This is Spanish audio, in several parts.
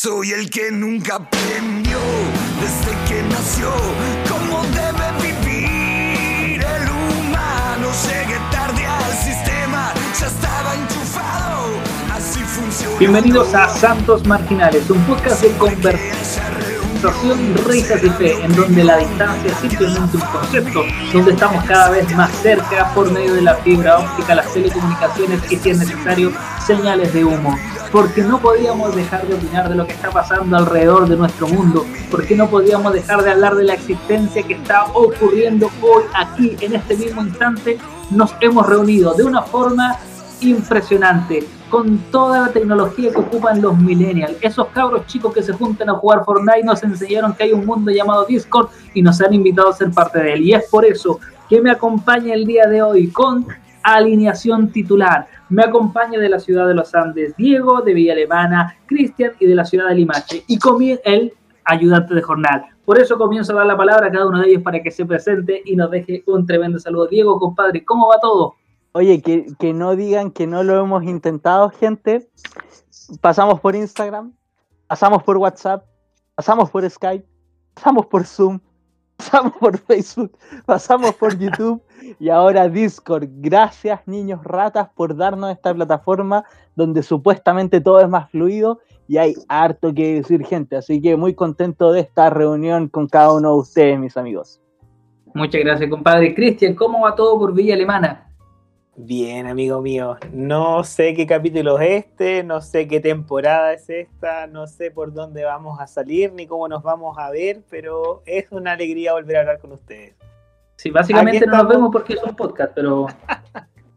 Soy el que nunca aprendió desde que nació cómo debe vivir el humano. Llegué tarde al sistema, ya estaba enchufado. Así funciona. Bienvenidos a Santos Marginales, un podcast de conversación, risas y fe, en donde la distancia es simplemente un concepto, donde estamos cada vez más cerca por medio de la fibra óptica, las telecomunicaciones y si es necesario, señales de humo. Porque no podíamos dejar de opinar de lo que está pasando alrededor de nuestro mundo, porque no podíamos dejar de hablar de la existencia que está ocurriendo hoy aquí, en este mismo instante, nos hemos reunido de una forma impresionante, con toda la tecnología que ocupan los millennials. Esos cabros chicos que se juntan a jugar Fortnite nos enseñaron que hay un mundo llamado Discord y nos han invitado a ser parte de él. Y es por eso que me acompaña el día de hoy con alineación titular. Me acompaña de la ciudad de los Andes Diego, de Villa Alemana, Cristian y de la ciudad de Limache. Y el ayudante de jornal. Por eso comienzo a dar la palabra a cada uno de ellos para que se presente y nos deje un tremendo saludo. Diego, compadre, ¿cómo va todo? Oye, que, que no digan que no lo hemos intentado, gente. Pasamos por Instagram, pasamos por WhatsApp, pasamos por Skype, pasamos por Zoom, pasamos por Facebook, pasamos por YouTube y ahora Discord. Gracias, niños ratas, por darnos esta plataforma donde supuestamente todo es más fluido y hay harto que decir, gente. Así que muy contento de esta reunión con cada uno de ustedes, mis amigos. Muchas gracias, compadre. Cristian, ¿cómo va todo por Villa Alemana? Bien, amigo mío. No sé qué capítulo es este, no sé qué temporada es esta, no sé por dónde vamos a salir ni cómo nos vamos a ver, pero es una alegría volver a hablar con ustedes. Sí, básicamente no nos vemos porque es un podcast, pero.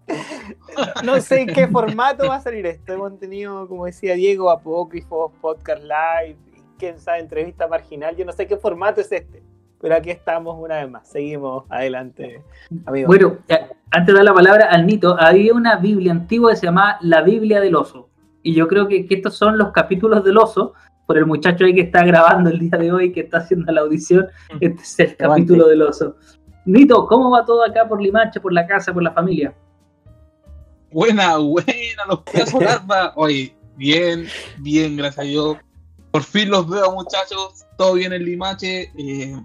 no sé en qué formato va a salir esto. Hemos tenido, como decía Diego, apócrifos, podcast live, quién sabe, entrevista marginal. Yo no sé qué formato es este pero aquí estamos una vez más. Seguimos adelante, amigos. Bueno, antes de dar la palabra al Nito, había una Biblia antigua que se llamaba La Biblia del Oso. Y yo creo que, estos son los capítulos del oso, por el muchacho ahí que está grabando el día de hoy, que está haciendo la audición. Este es el capítulo del oso. Nito, ¿cómo va todo acá por Limache, por la casa, por la familia? Buena, buena, los pedazos Oye, bien, bien, gracias a Dios. Por fin los veo, muchachos. Todo bien en Limache. Eh,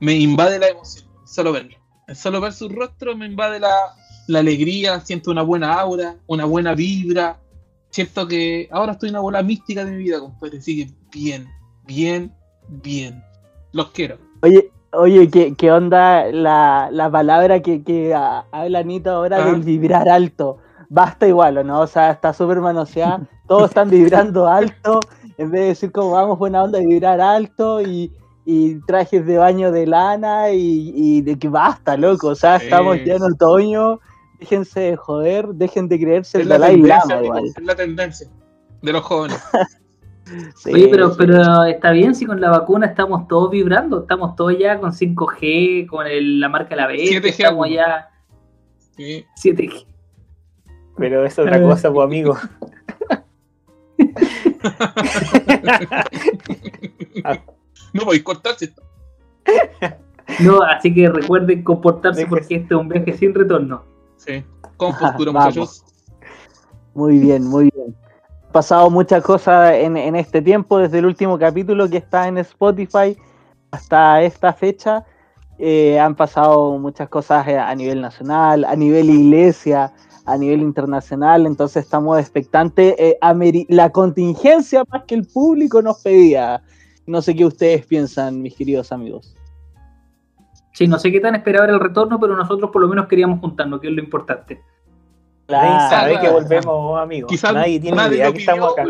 me invade la emoción, solo verlo. Solo ver su rostro me invade la, alegría, siento una buena aura, una buena vibra. Siento que ahora estoy en una bola mística de mi vida, compadre. Así que bien, bien, bien. Los quiero. Oye, oye, ¿qué, qué onda la, palabra que, que habla Anita ahora del ¿Ah? vibrar alto? Basta igual, ¿o no? O sea, está súper manoseada. Todos están vibrando alto. En vez de decir como vamos buena onda, vibrar alto y, y trajes de baño de lana y, de que basta, loco. O sea, estamos ya en otoño. Déjense de joder, dejen de creerse es la, tendencia, es la tendencia de los jóvenes. sí, pero, pero está bien si con la vacuna estamos todos vibrando, estamos todos ya con 5G, con la marca la B, 7G, estamos ya 7G. Pero es otra cosa, pues amigo. No podéis cortarse. No, así que recuerden comportarse porque este es un viaje sin retorno. Sí, con postura, muchachos. Muy bien, muy bien. Pasado muchas cosas en, este tiempo, desde el último capítulo que está en Spotify hasta esta fecha. Eh, han pasado muchas cosas a nivel nacional, a nivel iglesia, a nivel internacional, entonces estamos expectantes. Eh, la contingencia más que el público nos pedía. No sé qué ustedes piensan, mis queridos amigos. Sí, no sé qué tan esperaba el retorno, pero nosotros por lo menos queríamos juntarnos, que es lo importante. Claro, sabe que volvemos, amigos. Quizás nadie tiene idea que estamos acá.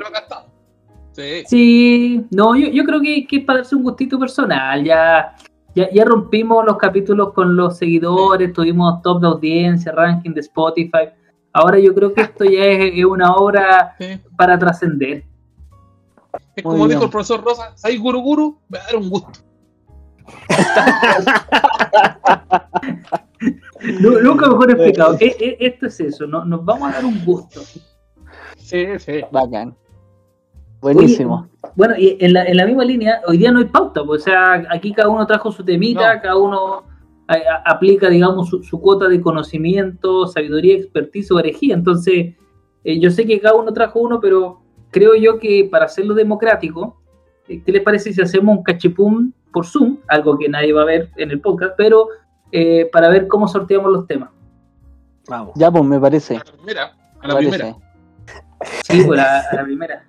Sí. sí, no, yo, creo que, es para darse un gustito personal. Ya, ya, rompimos los capítulos con los seguidores, tuvimos top de audiencia, ranking de Spotify. Ahora yo creo que esto ya es, una obra para trascender. Es como dijo el profesor Rosa, ¿hay guru guru? Me va a dar un gusto. Nunca mejor explicado. E, e, esto es eso, nos vamos a dar un gusto. Sí, sí. Bacán. Buenísimo. bueno, y en la, en la, misma línea, hoy día no hay pauta, pues, o sea, aquí cada uno trajo su temita, cada uno aplica, digamos, su, cuota de conocimiento, sabiduría, expertise o herejía. Entonces, eh, yo sé que cada uno trajo uno, pero creo yo que para hacerlo democrático, eh, ¿qué les parece si hacemos un cachipum por Zoom? Algo que nadie va a ver en el podcast, pero eh, para ver cómo sorteamos los temas. Vamos. Ya, pues me parece. A la primera. A me la parece. primera. Sí, pues a, a la primera.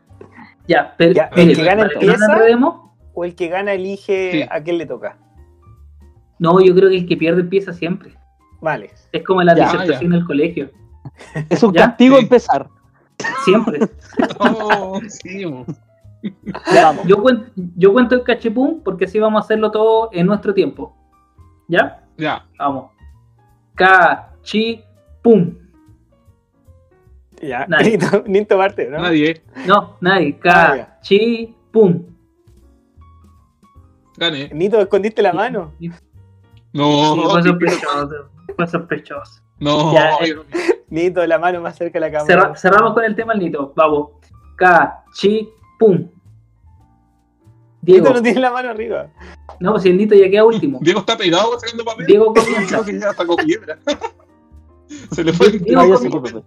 Ya, pero Ya, el que gana para que no nos empieza. enredemos, O el que gana elige Sí. a quién le toca. no, yo creo que el que pierde empieza siempre. Vale. Es como en la Ya, disertación del colegio. Es un ¿Ya? castigo Sí. empezar. Siempre. Oh, sí. Ya, yo, cuento, yo cuento el cachipum porque así vamos a hacerlo todo en nuestro tiempo. ¿Ya? Ya. Vamos. Cachipum. Ya. Nadie. Nito, Nito parte, ¿no? Nadie. No, nadie. Ah. Cachipum. Gane. Nito, escondiste la mano. No. Sí, fue sospechoso. Fue sospechoso. No. Ya, eh. Nito, la mano más cerca de la Cerra- cámara. cerramos con el tema, Nito. Vamos. Cachipum. Diego. Nito no tiene la mano arriba. No, pues si el Nito ya queda último. Diego está pegado sacando papel. Diego comienza. Creo que ya sacó piedra. Se le fue el Diego No, comienza.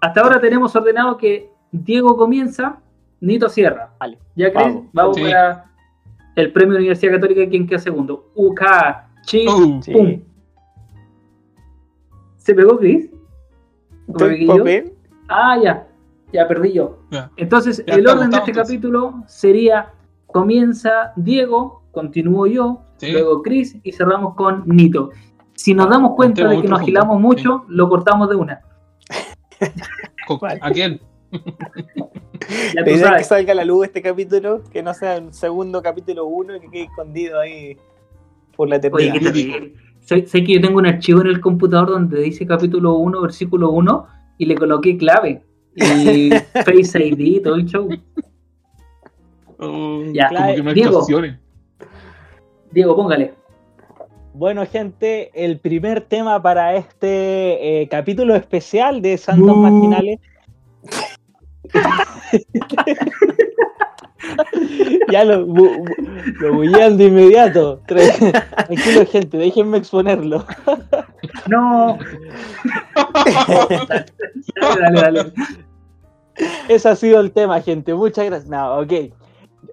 Hasta ahora tenemos ordenado que Diego comienza, Nito cierra. Vale. ¿Ya crees? Vamos. Vamos Sí. para el premio Universidad Católica, ¿quién queda segundo? UK, Chi, Oh, Sí. ¿Se pegó Chris? ¿O me. Ah, ya. Ya perdí yo. Ya. Entonces, Ya el estamos, orden de este entonces. capítulo sería: comienza Diego, continúo yo, Sí. luego Chris y cerramos con Nito. Si nos damos cuenta de que nos agilamos mucho, lo cortamos de una. ¿A quién? Ya tú que salga a la luz este capítulo, que no sea el segundo capítulo 1 y que quede escondido ahí por la Oye, eternidad. terrible. Sé, sé que yo tengo un archivo en el computador donde dice capítulo 1, versículo 1, y le coloqué clave. Y Face ID y todo el show. Oh, Ya. como que Diego. Diego, póngale. Bueno, gente, el primer tema para este eh, capítulo especial de Santos Bu. Marginales. ya lo, bu- lo bullean de inmediato. Tra- Tranquilo, gente, déjenme exponerlo. No. Dale, dale, dale. Ese ha sido el tema, gente. Muchas gracias. No, ok.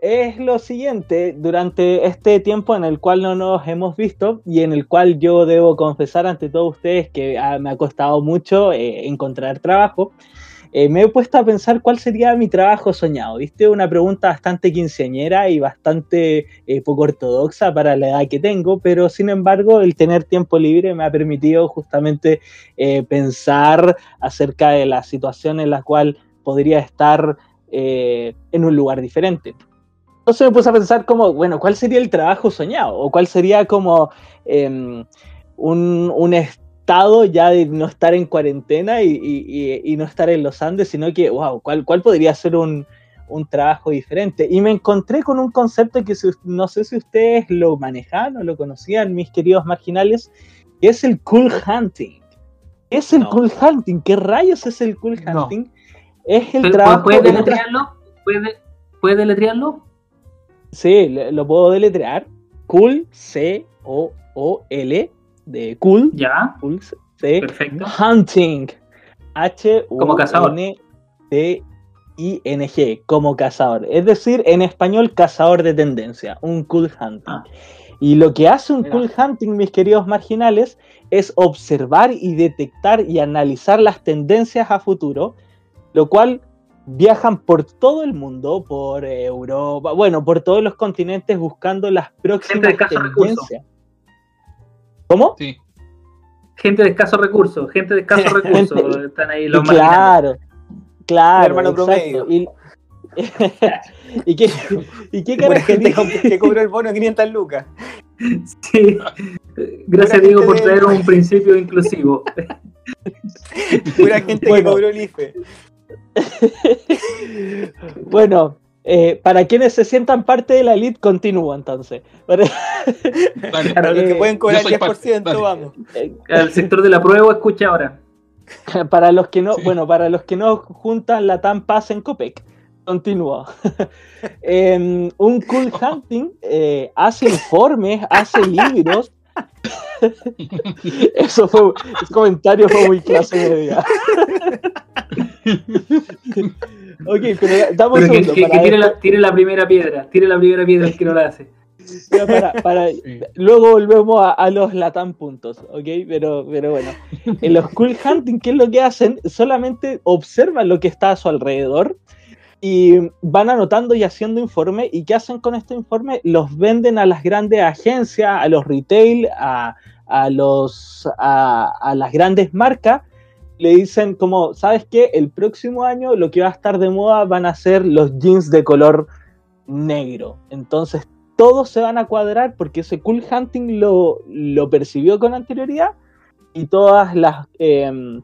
Es lo siguiente, durante este tiempo en el cual no nos hemos visto y en el cual yo debo confesar ante todos ustedes que ah, me ha costado mucho eh, encontrar trabajo, eh, me he puesto a pensar cuál sería mi trabajo soñado. ¿Viste? Una pregunta bastante quinceañera y bastante eh, poco ortodoxa para la edad que tengo, pero sin embargo el tener tiempo libre me ha permitido justamente eh, pensar acerca de la situación en la cual podría estar en un lugar diferente. Entonces me puse a pensar como, bueno, ¿cuál sería el trabajo soñado? O cuál sería como em, un, un estado ya de no estar en cuarentena y, y- y- y no estar en los Andes, sino que, wow, ¿cuál, cuál podría ser un, un trabajo diferente? Y me encontré con un concepto que si- no sé si ustedes lo manejan o lo conocían, mis queridos marginales, que es el cool hunting. ¿Qué es el No. cool hunting? ¿Qué rayos es el cool No. hunting? Es el Pero, trabajo... ¿Puede en otras- deletrearlo? ¿Puede, ¿Puede deletrearlo? Sí, lo puedo deletrear. Cool, C-O-O-L, de cool, Ya, cool, C, perfecto. hunting, Como cazador. H-U-N-T-I-N-G, como cazador. Es decir, en español, cazador de tendencia, un cool hunting. Ah. Y lo que hace un Mira. cool hunting, mis queridos marginales, es observar y detectar y analizar las tendencias a futuro, lo cual viajan por todo el mundo, por Europa, bueno, por todos los continentes buscando las próximas tendencias. ¿Cómo? Sí. Gente de escasos recursos, gente de escasos recursos. Están ahí los marginales. claro, claro, hermano exacto. Y, ¿Y qué, y qué gente que cobró el bono de 500 lucas. Sí. Gracias, Diego, por de- traer un principio inclusivo. Pura gente Bueno. que cobró el IFE. Bueno, eh, para quienes se sientan parte de la elite, continúo entonces. Para, los que Eh, pueden cobrar el soy parte, 10%, dale. vamos. El sector de la prueba escucha ahora. para los que no, Sí. bueno, para los que no juntan la TAM Paz en Copec. Continúo. Em, un cool hunting eh, hace informes, hace libros, Eso fue, ese comentario fue muy clase media. ok, pero damos un Pero que, segundo que- que tire, la, tire la primera piedra, tire la primera piedra el que no la hace. Ya, para- para- Sí. Luego volvemos a, a los Latam puntos, ¿ok? Pero, pero bueno, en los Cool Hunting, ¿qué es lo que hacen? Solamente observan lo que está a su alrededor y van anotando y haciendo informes. ¿Y qué hacen con este informe? Los venden a las grandes agencias, a los retail, a, a los, a las grandes marcas. Le dicen como, ¿sabes qué? El próximo año lo que va a estar de moda van a ser los jeans de color negro. Entonces todos se van a cuadrar porque ese cool hunting lo, lo percibió con anterioridad y todas las em,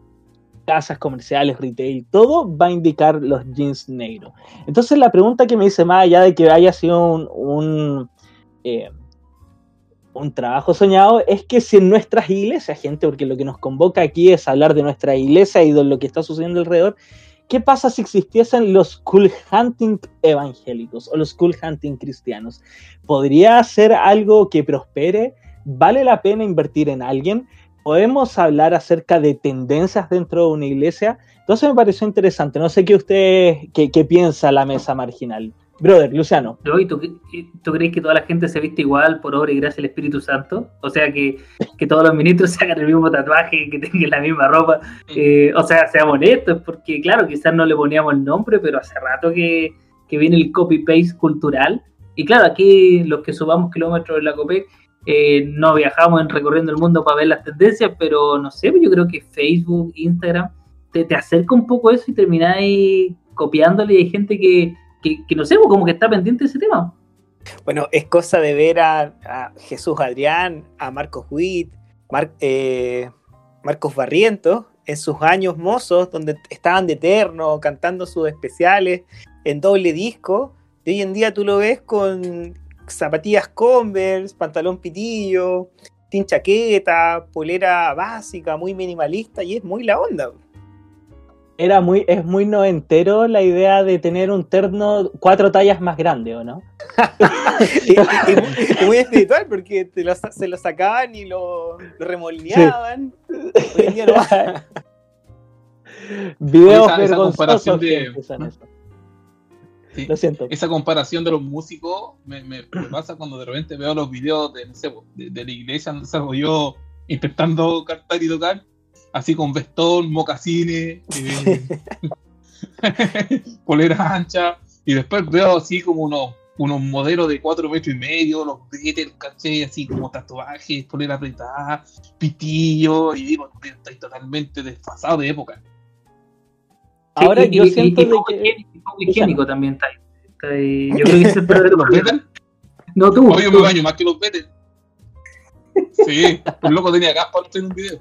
casas comerciales, retail, todo va a indicar los jeans negros. Entonces la pregunta que me dice más allá de que haya sido un, un, em, un trabajo soñado es que si en nuestras iglesias, gente, porque lo que nos convoca aquí es hablar de nuestra iglesia y de lo que está sucediendo alrededor, ¿qué pasa si existiesen los cool hunting evangélicos o los cool hunting cristianos? ¿Podría ser algo que prospere? ¿Vale la pena invertir en alguien? ¿Podemos hablar acerca de tendencias dentro de una iglesia? Entonces me pareció interesante. No sé qué usted, qué, qué piensa la mesa marginal. Brother, Luciano. ¿No? ¿Y tú, y tú crees que toda la gente se viste igual por obra y gracia del Espíritu Santo? O sea, que, que todos los ministros se hagan el mismo tatuaje, que tengan la misma ropa. Eh, o sea, seamos honestos, porque claro, quizás no le poníamos el nombre, pero hace rato que, que viene el copy-paste cultural. Y claro, aquí los que subamos kilómetros en la COPEC eh, no viajamos en recorriendo el mundo para ver las tendencias, pero no sé, yo creo que Facebook, Instagram, te, te acerca un poco eso y termináis copiándole y hay gente que, que, no sé, pues, como que está pendiente de ese tema. Bueno, es cosa de ver a, Jesús Adrián, a Marcos Witt, eh, Marcos Barrientos, en sus años mozos, donde estaban de eterno, cantando sus especiales en doble disco. Y hoy en día tú lo ves con zapatillas Converse, pantalón pitillo, sin chaqueta, polera básica, muy minimalista, y es muy la onda. Era muy, es muy noventero la idea de tener un terno cuatro tallas más grande, ¿o no? y, y- muy- espiritual porque te lo sa- se lo sacaban y lo, lo remoldeaban. Hoy en día no va. Videos Esa- comparación que de-. Sí. Lo siento. Esa comparación de los músicos me, me- me pasa cuando de repente veo los videos de, no sé, de, de la iglesia donde salgo yo intentando cantar y tocar, así con vestón, mocasines, eh, poleras anchas, y después veo así como unos, unos modelos de cuatro metros y medio, los Beatles, caché, así como tatuajes, polera apretada, pitillo, y digo, "Tío, estoy totalmente desfasado de época. Ahora yo y- siento y de que- poco higiénico también está ahí. Está ahí. Yo creo que es el verdadero ¿Los problema. Beatles? No tú. Tú. me baño más que los Beatles. Sí, el loco tenía caspa en un video.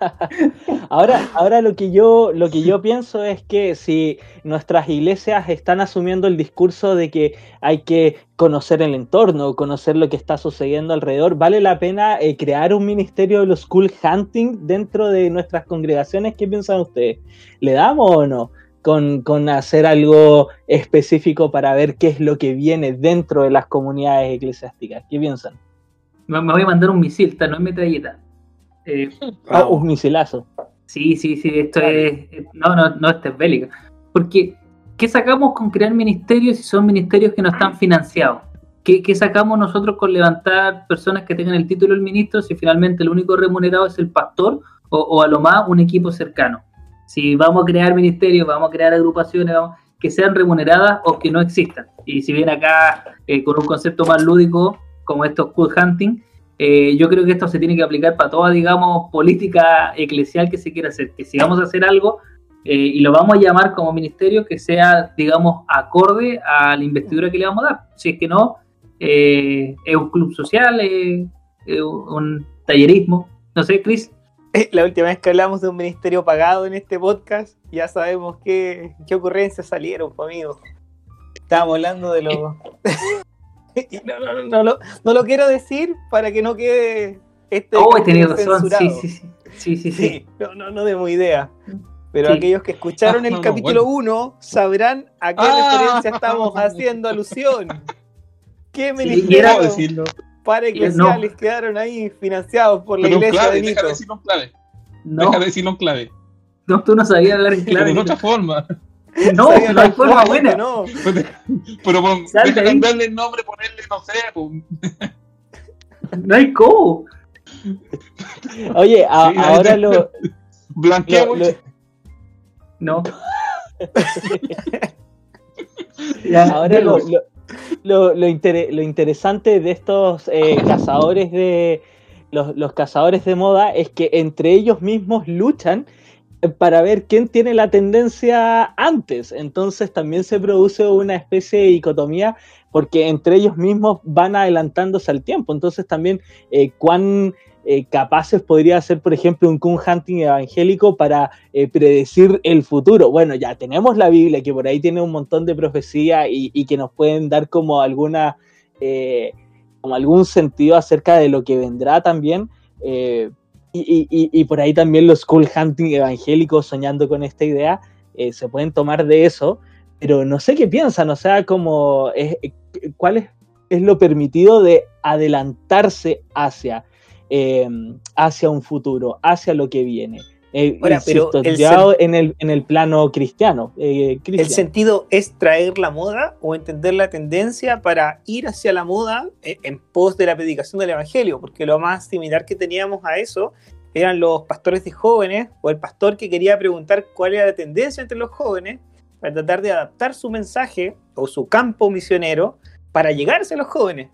Ahora, ahora lo que yo, lo que yo pienso es que si nuestras iglesias están asumiendo el discurso de que hay que conocer el entorno, conocer lo que está sucediendo alrededor, ¿vale la pena eh, crear un ministerio de los school hunting dentro de nuestras congregaciones? ¿Qué piensan ustedes? ¿Le damos o no? Con, con hacer algo específico para ver qué es lo que viene dentro de las comunidades eclesiásticas. ¿Qué piensan? Me, me voy a mandar un misil, no es metralleta. Eh, Ah, un misilazo. sí, sí, sí, esto es. No, no, no, esta es bélica. Porque, ¿qué sacamos con crear ministerios si son ministerios que no están financiados? ¿Qué, qué sacamos nosotros con levantar personas que tengan el título del ministro si finalmente el único remunerado es el pastor o, o a lo más un equipo cercano? Si vamos a crear ministerios, vamos a crear agrupaciones, que sean remuneradas o que no existan. Y si bien acá eh, con un concepto más lúdico como estos cool hunting, eh, yo creo que esto se tiene que aplicar para toda, digamos, política eclesial que se quiera hacer. Que si vamos a hacer algo eh, y lo vamos a llamar como ministerio, que sea, digamos, acorde a la investidura que le vamos a dar. Si es que no, eh, es un club social, es un tallerismo. No sé, Chris. La última vez que hablamos de un ministerio pagado en este podcast, ya sabemos qué, qué ocurrencias salieron, pues, amigos. Estábamos hablando de lo. Y no, no, no, no lo, no lo quiero decir para que no quede este. Oh, he tenido razón. Sí, sí, sí. Sí, sí, sí. Sí, no, no, no demos idea. Pero Sí. aquellos que escucharon Ah, el no, no, capítulo bueno. 1 sabrán a qué Ah. referencia estamos haciendo alusión. ¿Qué Sí, ministerio? y ¿Puedo decirlo? Para eclesiales quedaron ahí financiados por la Pero iglesia clave, de deja de decirlo en clave. No, Deja de decirlo en clave. no, tú no sabías hablar en Pero clave. de otra forma. No, Sabía no hay forma buena. No. Pero pon, deja cambiarle el nombre, ponerle, no sé, pues, No hay cómo. Oye, a- Sí, ahora lo, blanqueamos. lo- lo- No. Ya, Ahora lo, lo- lo lo interesante de estos eh, cazadores de los, los cazadores de moda es que entre ellos mismos luchan eh, para ver quién tiene la tendencia antes. Entonces también se produce una especie de dicotomía porque entre ellos mismos van adelantándose al tiempo. Entonces también eh, cuán eh, capaces podría ser, por ejemplo, un Kun Hunting evangélico para eh, predecir el futuro. Bueno, ya tenemos la Biblia que por ahí tiene un montón de profecía y, que nos pueden dar como alguna, eh, como algún sentido acerca de lo que vendrá también. y, por ahí también los Cool Hunting evangélicos soñando con esta idea se pueden tomar de eso, pero no sé qué piensan, o sea, como es- cuál es, es lo permitido de adelantarse hacia eh, hacia un futuro, hacia lo que viene. Eh, Ahora, pero el ya en, el, en el plano cristiano. eh, ¿El cristiano. sentido es traer la moda o entender la tendencia para ir hacia la moda eh, en pos de la predicación del evangelio? Porque lo más similar que teníamos a eso eran los pastores de jóvenes o el pastor que quería preguntar cuál era la tendencia entre los jóvenes para tratar de adaptar su mensaje o su campo misionero para llegarse a los jóvenes.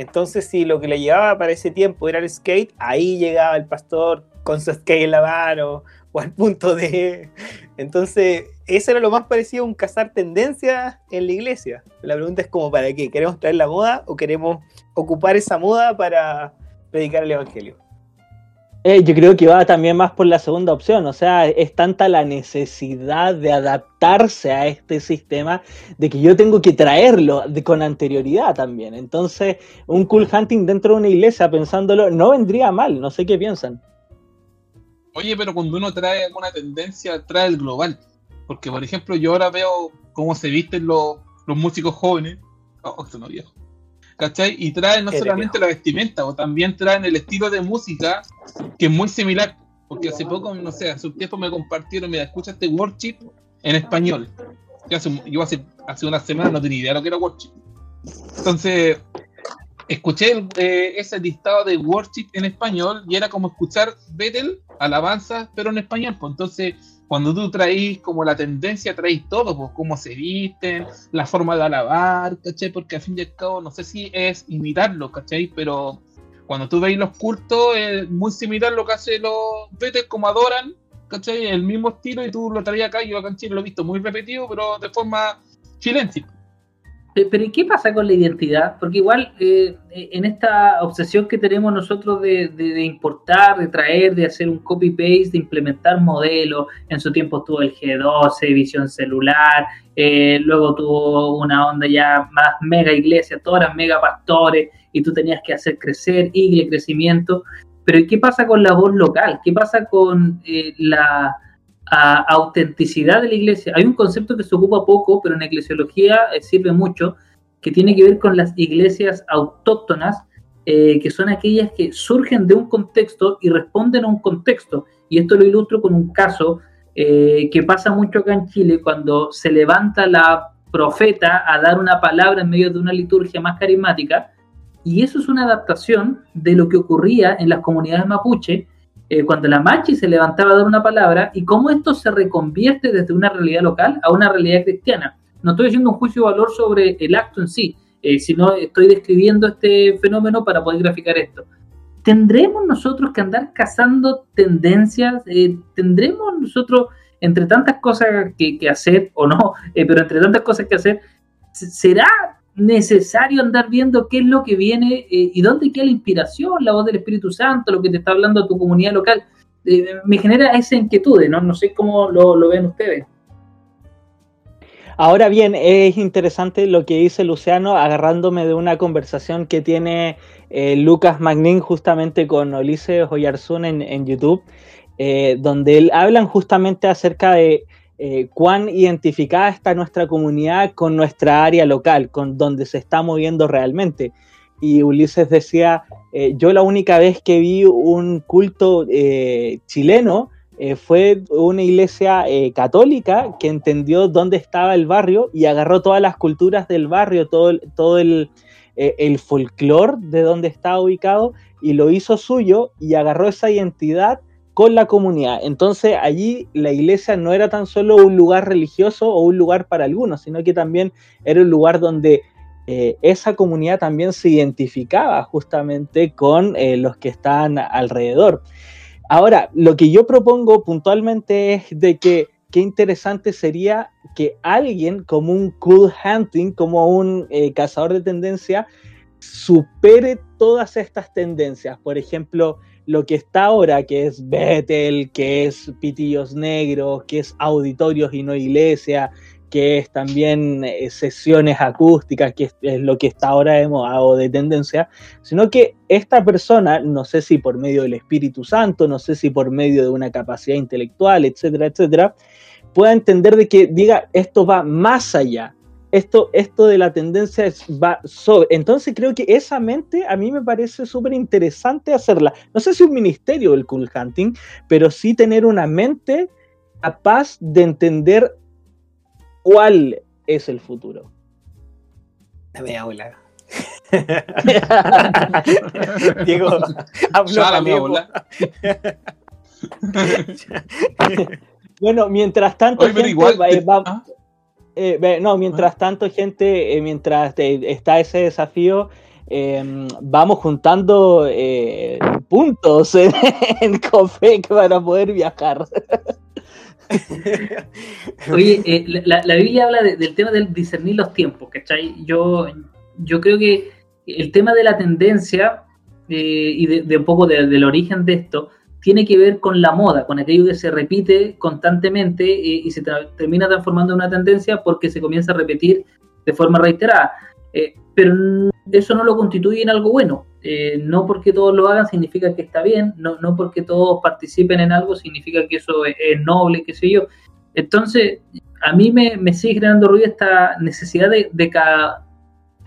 Entonces, si lo que le llevaba para ese tiempo era el skate, ahí llegaba el pastor con su skate en la mano o al punto de... Entonces, eso era lo más parecido a un cazar tendencias en la iglesia. La pregunta es como, ¿para qué? ¿Queremos traer la moda o queremos ocupar esa moda para predicar el evangelio? Eh, yo creo que va también más por la segunda opción, o sea, es tanta la necesidad de adaptarse a este sistema de que yo tengo que traerlo de- con anterioridad también. Entonces, un cool hunting dentro de una iglesia, pensándolo, no vendría mal, no sé qué piensan. Oye, pero cuando uno trae alguna tendencia, trae el global. Porque, por ejemplo, yo ahora veo cómo se visten los, los músicos jóvenes. Oh, esto no viejo. ¿Cachai? Y traen no solamente la vestimenta, o también traen el estilo de música que es muy similar. Porque hace poco, no sé, hace un tiempo me compartieron, mira, escucha este worship en español. Yo hace, yo hace, hace una semana no tenía idea de lo que era worship. Entonces, escuché el- eh, ese listado de worship en español y era como escuchar Betel, alabanza, pero en español. Pues entonces, cuando tú traís como la tendencia, traís todo, pues cómo se visten, la forma de alabar, ¿cachai? Porque al fin y al cabo, no sé si es imitarlo, ¿cachai? Pero cuando tú veis los cultos, es muy similar lo que hacen los Betel, como adoran, ¿cachai? El mismo estilo y tú lo traías acá, yo acá en Chile lo he visto muy repetido, pero de forma chilense. Pe- Pero ¿y qué pasa con la identidad? Porque igual eh, en esta obsesión que tenemos nosotros de, importar, de traer, de hacer un copy-paste, de implementar modelos, en su tiempo tuvo el G12, visión celular, eh, luego tuvo una onda ya más mega iglesia, todas eran mega pastores, y tú tenías que hacer crecer, igle, crecimiento. Pero ¿y qué pasa con la voz local? ¿Qué pasa con eh, la a- autenticidad de la iglesia. Hay un concepto que se ocupa poco, pero en eclesiología eh, sirve mucho, que tiene que ver con las iglesias autóctonas, eh, que son aquellas que surgen de un contexto y responden a un contexto. Y esto lo ilustro con un caso eh, que pasa mucho acá en Chile, cuando se levanta la profeta a dar una palabra en medio de una liturgia más carismática, y eso es una adaptación de lo que ocurría en las comunidades mapuche, eh, cuando la Machi se levantaba a dar una palabra y cómo esto se reconvierte desde una realidad local a una realidad cristiana. No estoy haciendo un juicio de valor sobre el acto en sí, eh, sino estoy describiendo este fenómeno para poder graficar esto. ¿Tendremos nosotros que andar cazando tendencias? Eh, ¿Tendremos nosotros, entre tantas cosas que, que hacer, o no, eh, pero entre tantas cosas que hacer, ¿será necesario andar viendo qué es lo que viene eh, y dónde queda la inspiración, la voz del Espíritu Santo, lo que te está hablando tu comunidad local? Eh, me genera esa inquietud, ¿no? No sé cómo lo, lo ven ustedes. Ahora bien, es interesante lo que dice Luciano, agarrándome de una conversación que tiene eh, Lucas Magnin justamente con Ulises Oyarzún en, en YouTube, donde él, hablan justamente acerca de eh, cuán identificada está nuestra comunidad con nuestra área local, con donde se está moviendo realmente. y Ulises decía, eh, yo la única vez que vi un culto eh, chileno fue una iglesia católica que entendió dónde estaba el barrio y agarró todas las culturas del barrio, todo todo el, el folclore de donde estaba ubicado y lo hizo suyo y agarró esa identidad con la comunidad. Entonces allí la iglesia no era tan solo un lugar religioso o un lugar para algunos, sino que también era un lugar donde eh, esa comunidad también se identificaba justamente con eh, los que estaban alrededor. Ahora, lo que yo propongo puntualmente es de que qué interesante sería que alguien como un cool hunting, como un eh, cazador de tendencia, supere todas estas tendencias. Por ejemplo, lo que está ahora, que es Bethel, que es Pitillos Negros, que es auditorios y no iglesia, que es también eh, sesiones acústicas, que es, lo que está ahora de de tendencia, sino que esta persona, no sé si por medio del Espíritu Santo, no sé si por medio de una capacidad intelectual, etcétera, etcétera, pueda entender de que diga esto va más allá. Esto, esto de la tendencia es, va sobre. Entonces creo que esa mente a mí me parece súper interesante hacerla. No sé si un ministerio del cool hunting, pero sí tener una mente capaz de entender cuál es el futuro. Dame aula. Diego, hablo bueno, mientras tanto, Oye, gente, igual, va- te- va- ¿ah? Eh, no, mientras tanto, gente, eh, mientras te- está ese desafío, eh, vamos juntando eh, puntos en, en Cofec para poder viajar. Oye, eh, la, la Biblia habla de- del tema del discernir los tiempos, ¿cachai? Yo, yo creo que el tema de la tendencia eh, y de, de un poco de- del origen de esto tiene que ver con la moda, con aquello que se repite constantemente eh, y se tra- termina transformando en una tendencia porque se comienza a repetir de forma reiterada. Eh, pero eso no lo constituye en algo bueno. Eh, no porque todos lo hagan significa que está bien, no, no porque todos participen en algo significa que eso es, es noble, qué sé yo. Entonces, a mí me, me sigue generando ruido esta necesidad de, de, ca-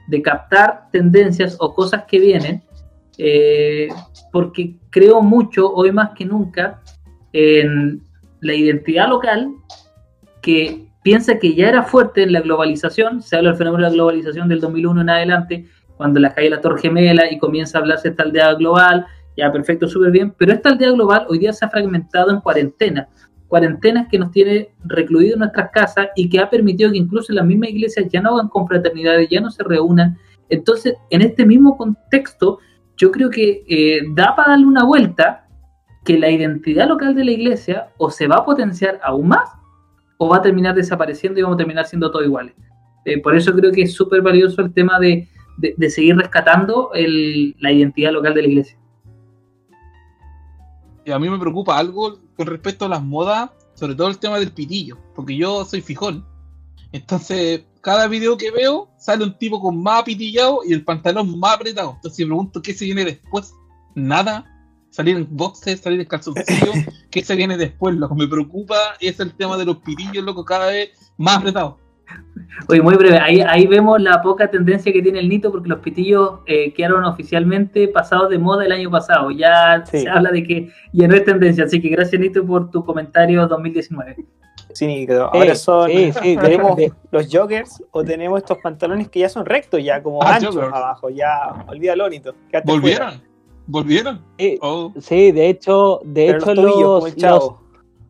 de captar tendencias o cosas que vienen, eh, porque creo mucho, hoy más que nunca, en la identidad local que piensa que ya era fuerte en la globalización, se habla del fenómeno de la globalización del 2001 en adelante, cuando la cae la Torre Gemela y comienza a hablarse esta aldea global, ya perfecto, súper bien, pero esta aldea global hoy día se ha fragmentado en cuarentena, cuarentenas que nos tiene recluidos en nuestras casas y que ha permitido que incluso las mismas iglesias ya no hagan confraternidades, ya no se reúnan. Entonces, en este mismo contexto, yo creo que eh, da para darle una vuelta que la identidad local de la iglesia o se va a potenciar aún más o va a terminar desapareciendo y vamos a terminar siendo todos iguales. Eh, por eso creo que es súper valioso el tema de, de, seguir rescatando la identidad local de la iglesia. Y a mí me preocupa algo con respecto a las modas, sobre todo el tema del pitillo, porque yo soy fijón. Entonces, cada video que veo sale un tipo con más apitillado y el pantalón más apretado. Entonces, me pregunto qué se viene después. Nada. Salir en boxes, salir en calzoncillo. ¿Qué se viene después? Lo que me preocupa es el tema de los pitillos, loco, cada vez más apretados. Oye, muy breve, ahí, ahí vemos la poca tendencia que tiene el Nito porque los pitillos eh, quedaron oficialmente pasados de moda el año pasado. Ya Sí. se habla de que ya no es tendencia, así que gracias Nito por tu comentario 2019. Sí, Nico, ahora son. sí, sí, tenemos de- los joggers o tenemos estos pantalones que ya son rectos, ya como Ah, anchos joggers. abajo. Ya, olvídalo, Nito. fuera. ¿Volvieron? ¿Volvieron? eh, Oh, sí, de hecho, de Pero hecho los los,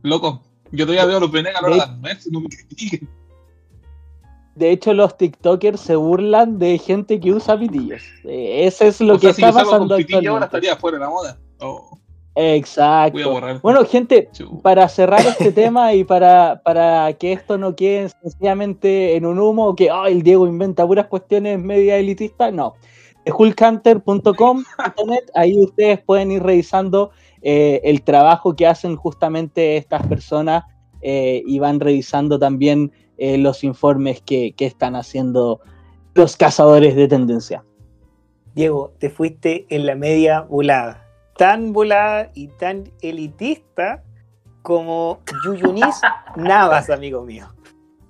loco. Yo todavía veo los Venegas a la no me critiquen. de hecho los TikTokers se burlan de gente que usa pitillos. Eh, ese es lo o que sea, si está salgo pasando con pitillo ahora estaría fuera de la moda. Oh, Exacto. voy a borrar. Bueno, gente, para cerrar este tema y para, para que esto no quede sencillamente en un humo, que "Ay, el Diego inventa puras cuestiones media elitistas, no. Hulkhunter.com.net, ahí ustedes pueden ir revisando eh, el trabajo que hacen justamente estas personas eh, y van revisando también eh, los informes que, que están haciendo los cazadores de tendencia. Diego, te fuiste en la media volada. Tan volada y tan elitista como Yuyunis Navas, amigo mío.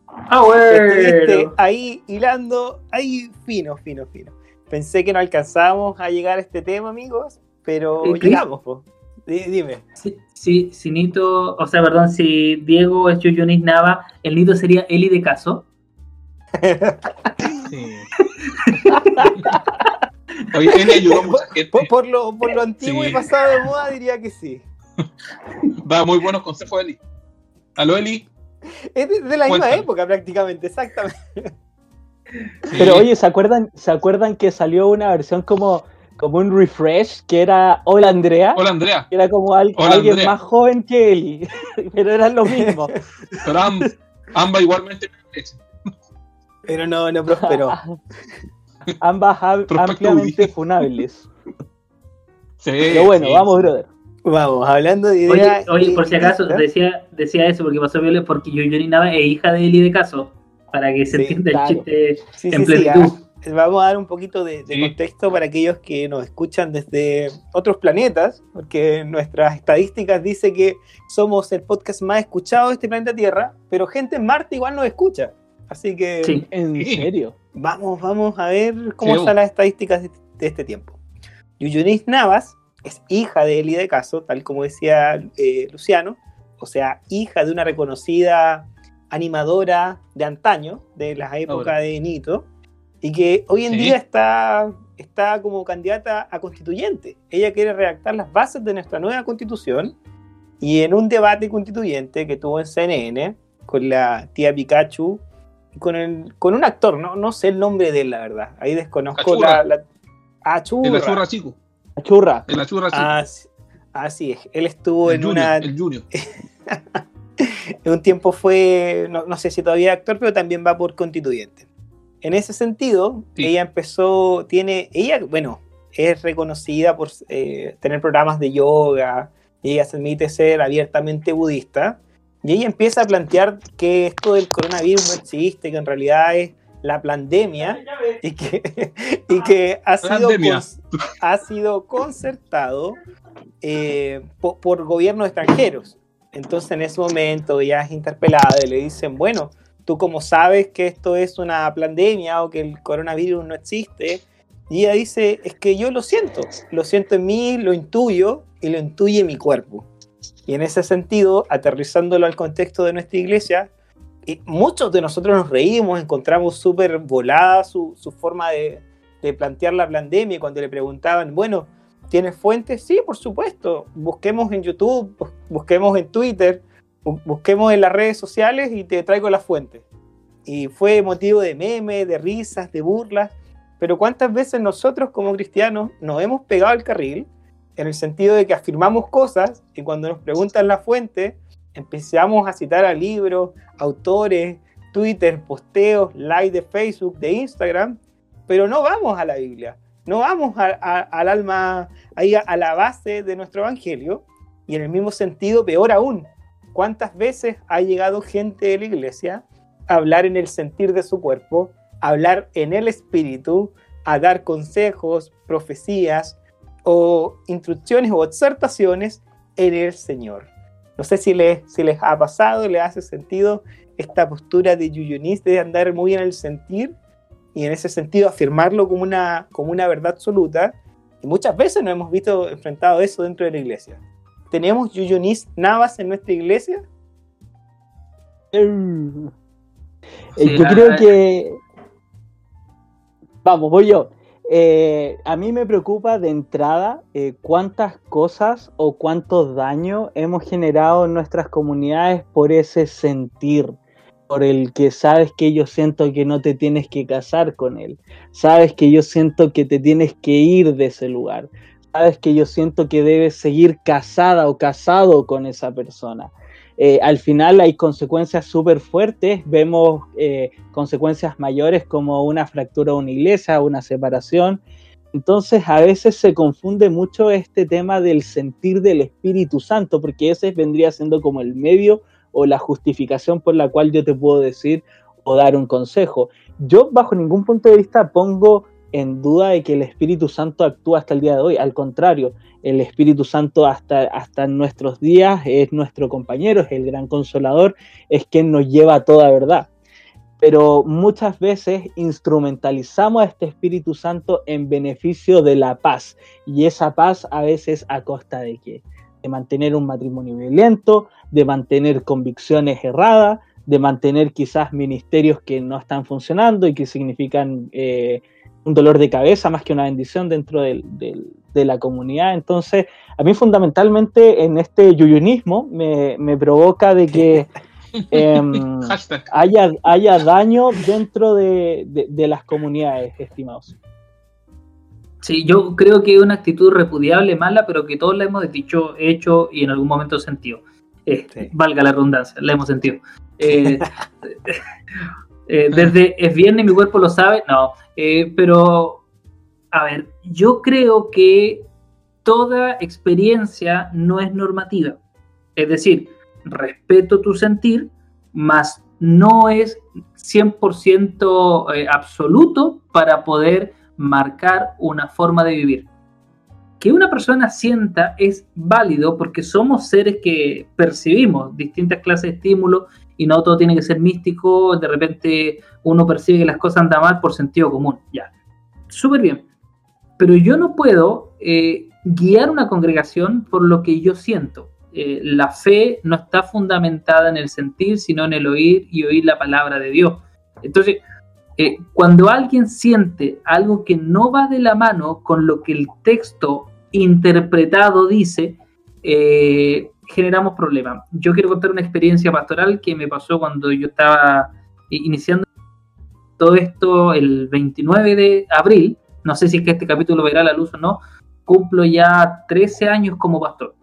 Ah, Estuviste ahí hilando, ahí fino, fino, fino. Pensé que no alcanzábamos a llegar a este tema, amigos, pero llegamos, po. Di- Dime. Si, si, si Nito, o sea, perdón, si Diego es Yuyunis Nava, el Nito sería Eli de Caso. Sí. Oye, él ayudó a mucha gente. Por, por lo, por lo antiguo Sí. y pasado de moda, diría que sí. Da muy buenos consejos, Eli. Aló, Eli. Es de, de la misma época, prácticamente, exactamente. Sí. Pero oye, ¿se acuerdan, ¿se acuerdan que salió una versión como, como un refresh que era Hola Andrea? Hola, Andrea. Que era como al- Hola, alguien Andrea. más joven que Eli, pero eran lo mismo. Pero amb- ambas igualmente. Pero no, no prosperó. Ambas ampliamente funables. Sí, Pero bueno, sí, vamos, brother. Vamos, hablando de Oye, ideas. oye, por si acaso, ¿eh? decía, decía eso porque pasó Violet, porque Yuyunis Nava es hija de Eli de Caso. Para que se Sí, entienda claro. el chiste Sí, en plenitud. ah, Vamos a dar un poquito de, de Sí. contexto para aquellos que nos escuchan desde otros planetas, porque nuestras estadísticas dicen que somos el podcast más escuchado de este planeta Tierra, pero gente en Marte igual nos escucha. Así que Sí. ¿En Sí. serio? vamos, vamos a ver cómo Sí. están las estadísticas de, de este tiempo. Yuyunis Navas es hija de Eli de Caso, tal como decía eh, Luciano, o sea, hija de una reconocida animadora de antaño, de la época de Nito, y que hoy en Sí. día está, está como candidata a constituyente. Ella quiere redactar las bases de nuestra nueva constitución, y en un debate constituyente que tuvo en CNN con la tía Pikachu, con, el, con un actor, no, no sé el nombre de él, la verdad, ahí desconozco Achurra. la... la ah, Achurra. El achurra chico. La churra. El achurra chico. Así, así es, él estuvo el en junior, una... el junior. en un tiempo fue, no, no sé si todavía actor, pero también va por constituyente. En ese sentido, Sí. ella empezó, tiene, ella, bueno, es reconocida por eh, tener programas de yoga, y ella se admite ser abiertamente budista, y ella empieza a plantear que esto del coronavirus no existe, que en realidad es la pandemia, y que, y que ha, sido cons- ha sido concertado eh, po- por gobiernos extranjeros. Entonces en ese momento ella es interpelada y le dicen, bueno, tú como sabes que esto es una pandemia o que el coronavirus no existe, y ella dice, es que yo lo siento, lo siento en mí, lo intuyo y lo intuye mi cuerpo. Y en ese sentido, aterrizándolo al contexto de nuestra iglesia, y muchos de nosotros nos reímos, encontramos súper volada su, forma de, plantear la pandemia cuando le preguntaban, bueno, ¿tienes fuentes? Sí, por supuesto. Busquemos en YouTube, bus- busquemos en Twitter, bu- busquemos en las redes sociales y te traigo las fuentes. Y fue motivo de memes, de risas, de burlas. Pero ¿cuántas veces nosotros como cristianos nos hemos pegado al carril en el sentido de que afirmamos cosas y cuando nos preguntan la fuente empezamos a citar a libros, autores, Twitter, posteos, likes de Facebook, de Instagram, pero no vamos a la Biblia, no vamos a- a- al alma, ahí a, a la base de nuestro evangelio, y en el mismo sentido, peor aún, ¿cuántas veces ha llegado gente de la iglesia a hablar en el sentir de su cuerpo, a hablar en el espíritu, a dar consejos, profecías o instrucciones o exhortaciones en el Señor? No sé si les, si les ha pasado, les hace sentido esta postura de Yuyunis de andar muy en el sentir y en ese sentido afirmarlo como una, como una verdad absoluta. Y muchas veces nos hemos visto enfrentado a eso dentro de la iglesia. ¿Tenemos Yuyunis Navas en nuestra iglesia? Eh, Sí, yo creo que. Vamos, voy yo. Eh, a mí me preocupa de entrada eh, cuántas cosas o cuántos daños hemos generado en nuestras comunidades por ese sentir, por el que sabes que yo siento que no te tienes que casar con él, sabes que yo siento que te tienes que ir de ese lugar, sabes que yo siento que debes seguir casada o casado con esa persona eh, al final hay consecuencias súper fuertes, vemos eh, consecuencias mayores como una fractura iglesia, una separación. Entonces a veces se confunde mucho este tema del sentir del Espíritu Santo, porque ese vendría siendo como el medio o la justificación por la cual yo te puedo decir o dar un consejo. Yo bajo ningún punto de vista pongo en duda de que el Espíritu Santo actúa hasta el día de hoy, al contrario, el Espíritu Santo hasta, hasta nuestros días es nuestro compañero, es el gran consolador, es quien nos lleva a toda verdad. pero muchas veces instrumentalizamos a este Espíritu Santo en beneficio de la paz. Y esa paz a veces a costa de qué? De mantener un matrimonio violento, de mantener convicciones erradas, de mantener quizás ministerios que no están funcionando y que significan eh, un dolor de cabeza más que una bendición dentro del, del, de la comunidad. Entonces, a mí fundamentalmente en este yuyunismo me, me provoca de que eh, haya, haya daño dentro de, de, de, las comunidades, estimados. Sí, yo creo que es una actitud repudiable, mala, pero que todos la hemos dicho, hecho y en algún momento sentido. Eh, sí. Valga la redundancia, la hemos sentido. Eh, eh, desde es viernes, mi cuerpo lo sabe, no, eh, pero a ver, yo creo que toda experiencia no es normativa. Es decir, respeto tu sentir, mas no es 100% eh, absoluto para poder marcar una forma de vivir. Que una persona sienta es válido porque somos seres que percibimos distintas clases de estímulos y no todo tiene que ser místico, de repente uno percibe que las cosas andan mal por sentido común, ya. Súper bien. Pero yo no puedo eh, guiar una congregación por lo que yo siento. Eh, la fe no está fundamentada en el sentir, sino en el oír y oír la palabra de Dios. Entonces, eh, cuando alguien siente algo que no va de la mano con lo que el texto interpretado dice, eh, generamos problemas. Yo quiero contar una experiencia pastoral que me pasó cuando yo estaba iniciando todo esto el 29 de abril. No sé si es que este capítulo verá la luz o no. Cumplo ya 13 años como pastor.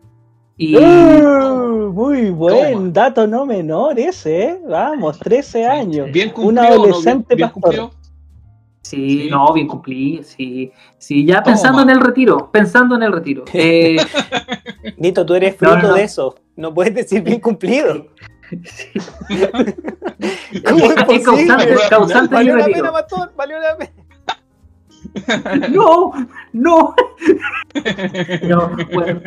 Y... Uh, muy buen ¿Cómo? dato no menor ese, ¿eh? Vamos, 13 años. Bien cumplido, Un adolescente ¿no? bien, pastor. Sí, sí, no, bien cumplí, sí, sí, ya pensando en el retiro, pensando en el retiro. Eh, Nito, tú eres fruto no, no. de eso, no puedes decir bien cumplido. Sí. ¿Cómo es, es causante, causante valió la pena, pastor, valió la pena. No, no. no bueno.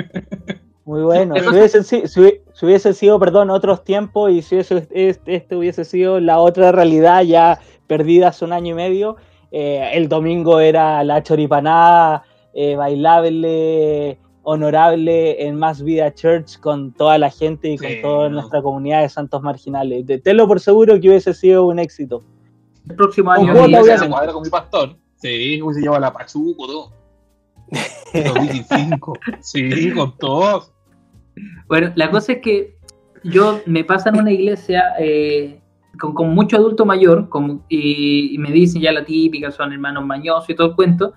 Muy bueno. Si hubiese, si, si hubiese, sido, perdón, otros tiempos y si eso, este hubiese sido la otra realidad ya perdida hace un año y medio, eh, el domingo era la choripanada eh, bailable, honorable en Más Vida Church con toda la gente y con sí, toda no. nuestra comunidad de santos marginales. Tenlo por seguro que hubiese sido un éxito. El próximo año. ¿Cómo te se cuadra con mi pastor? Sí, hubiese llevado la Pachuco, todo. 2005. sí, con todos. Bueno, la cosa es que yo me pasa en una iglesia eh, con, con, mucho adulto mayor con, y, y, me dicen ya la típica, son hermanos mañosos y todo el cuento.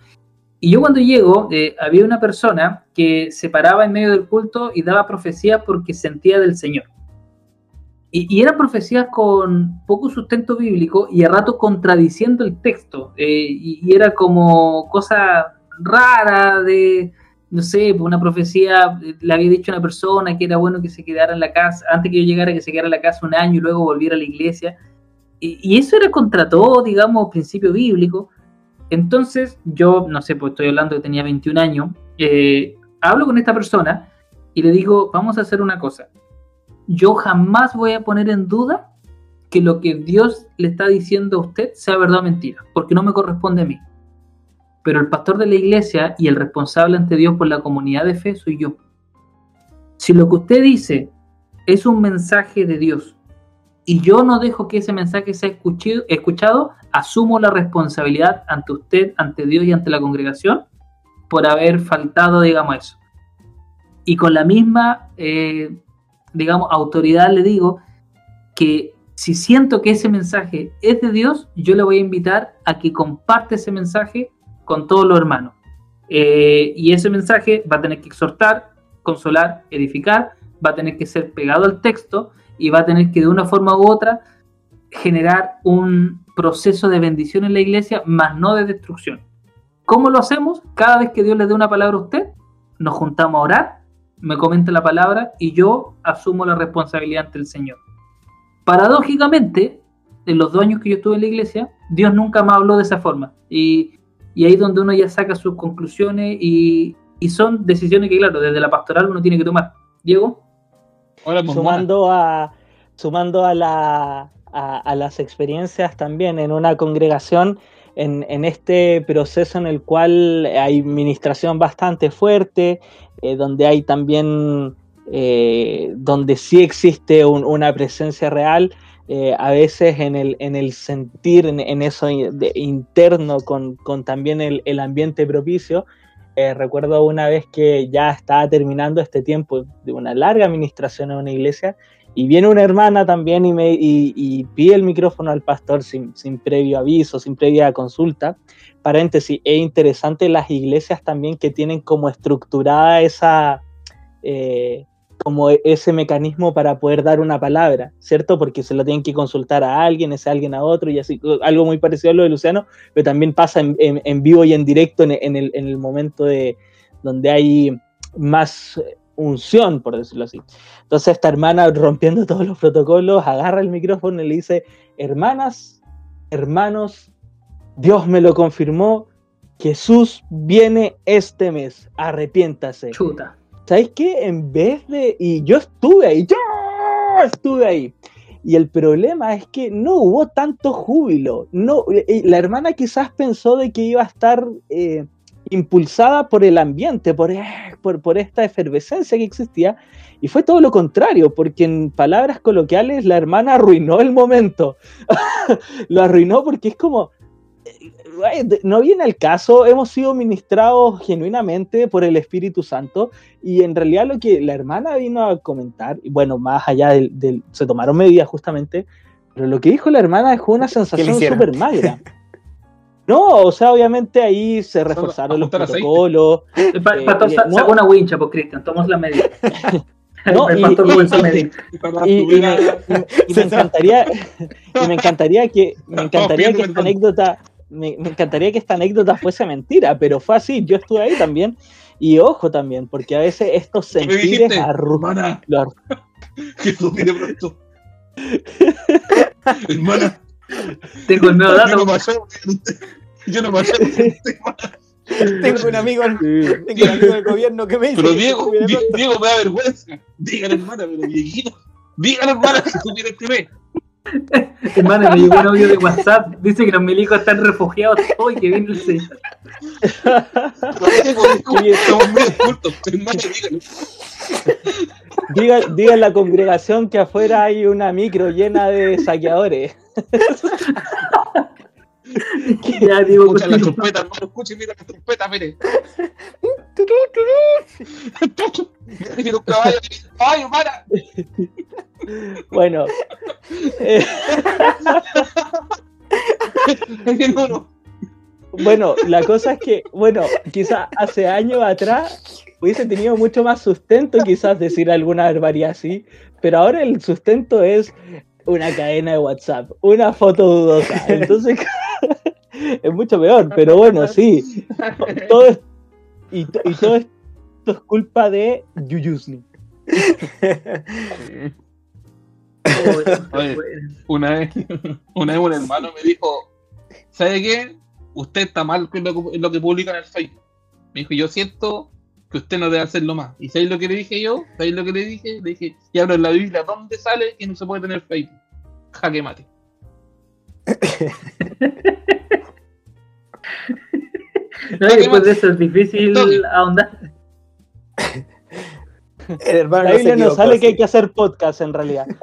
Y yo cuando llego, eh, había una persona que se paraba en medio del culto y daba profecías porque sentía del Señor. Y, y eran profecías con poco sustento bíblico y a rato contradiciendo el texto. Eh, y, y, era como cosa rara de, no sé, pues una profecía, le había dicho a una persona que era bueno que se quedara en la casa, antes que yo llegara, que se quedara en la casa un año y luego volviera a la iglesia. Y, y eso era contra todo, digamos, principio bíblico. Entonces, yo, no sé, pues estoy hablando que tenía 21 años, eh, hablo con esta persona y le digo, vamos a hacer una cosa. Yo jamás voy a poner en duda que lo que Dios le está diciendo a usted sea verdad o mentira, porque no me corresponde a mí. Pero el pastor de la iglesia y el responsable ante Dios por la comunidad de fe soy yo. Si lo que usted dice es un mensaje de Dios y yo no dejo que ese mensaje sea escuchado, asumo la responsabilidad ante usted, ante Dios y ante la congregación por haber faltado, digamos, eso. Y con la misma, eh, digamos, autoridad le digo que si siento que ese mensaje es de Dios, yo le voy a invitar a que comparte ese mensaje con todos los hermanos. Eh, y ese mensaje va a tener que exhortar, consolar, edificar, va a tener que ser pegado al texto y va a tener que de una forma u otra generar un proceso de bendición en la iglesia, más no de destrucción. ¿Cómo lo hacemos? Cada vez que Dios le dé una palabra a usted, nos juntamos a orar, me comenta la palabra y yo asumo la responsabilidad ante el Señor. Paradójicamente, en los dos años que yo estuve en la iglesia, Dios nunca me habló de esa forma. Y, y ahí es donde uno ya saca sus conclusiones y, y, son decisiones que, claro, desde la pastoral uno tiene que tomar. Diego. Hola, sumando a, sumando a la, a- a las experiencias también en una congregación, en, en este proceso en el cual hay administración bastante fuerte, eh, donde hay también, eh, donde sí existe un- una presencia real, eh, a veces en el, en el sentir, en, en eso de- interno con, con también el, el ambiente propicio. Eh, recuerdo una vez que ya estaba terminando este tiempo de una larga administración en una iglesia y viene una hermana también y, me, y, y pide el micrófono al pastor sin, sin previo aviso, sin previa consulta. Paréntesis, es interesante las iglesias también que tienen como estructurada esa, eh, como ese mecanismo para poder dar una palabra, ¿cierto? Porque se lo tienen que consultar a alguien, ese alguien a otro, y así, algo muy parecido a lo de Luciano, pero también pasa en, vivo y en directo en, el, en el momento de donde hay más unción, por decirlo así. Entonces esta hermana, rompiendo todos los protocolos, agarra el micrófono y le dice, hermanas, hermanos, Dios me lo confirmó, Jesús viene este mes, arrepiéntase. Chuta. ¿Sabes qué? En vez de. Y yo estuve ahí, yo estuve ahí. Y el problema es que no hubo tanto júbilo. No, la hermana quizás pensó de que iba a estar eh, impulsada por el ambiente, por, eh, por, por esta efervescencia que existía. Y fue todo lo contrario, porque en palabras coloquiales la hermana arruinó el momento. lo arruinó porque es como, no viene el caso, hemos sido ministrados genuinamente por el Espíritu Santo y en realidad lo que la hermana vino a comentar, y bueno, más allá del, del- se tomaron medidas justamente, pero lo que dijo la hermana dejó una sensación súper magra. No, o sea, obviamente ahí se reforzaron los protocolos. El pa- Eh, pastor no. sacó una wincha, pues Cristian, tomamos la medida. No, el y- pastor y-. Y Y, me, me encantaría y me encantaría que me encantaría que esta anécdota me, me encantaría que esta anécdota fuese mentira pero fue así yo estuve ahí también y ojo también porque a veces estos ¿Qué me sentires dijiste? arru- Hermana, lo ar- Jesús viene pronto. Hermana, Tengo el nuevo yo dato. no me hallo, yo no me este tema. Tengo un amigo, tengo un amigo del gobierno que me dice Pero que Diego, Jesús viene Di- pronto. Diego me da vergüenza. Dígale, hermana, pero Dieguito. Dígale, hermana, que Jesús viene este mes. Hermano, me llegó un audio de WhatsApp. Dice que los milicos están refugiados hoy que viene el Señor. Estamos muy ocultos. Dígale. diga, diga en la congregación que afuera hay una micro llena de saqueadores Ya digo, Escucha la trompeta, hermano, escuche, mira la trompeta, mire. Un caballo, caballo, para. bueno eh. Bueno, la cosa es que, bueno, quizás hace años atrás hubiese tenido mucho más sustento, quizás decir alguna barbaridad así, pero ahora el sustento es una cadena de WhatsApp, una foto dudosa. Entonces, es mucho peor, pero bueno, sí. Todo es- y, to- y todo esto es culpa de Yuyusni. Oye, una vez, una vez un hermano me dijo, ¿sabe qué? Usted está mal con lo, que- en lo que publica en el Facebook. Me dijo, yo siento que usted no debe hacerlo más. ¿Y sabéis lo que le dije yo? ¿Sabéis lo que le dije? Le dije, y abro en la Biblia, ¿dónde sale que no se puede tener Facebook? Jaque mate. No, y después de eso es difícil Toque. ahondar. El hermano La Biblia nos sale que hay que hacer podcast en realidad.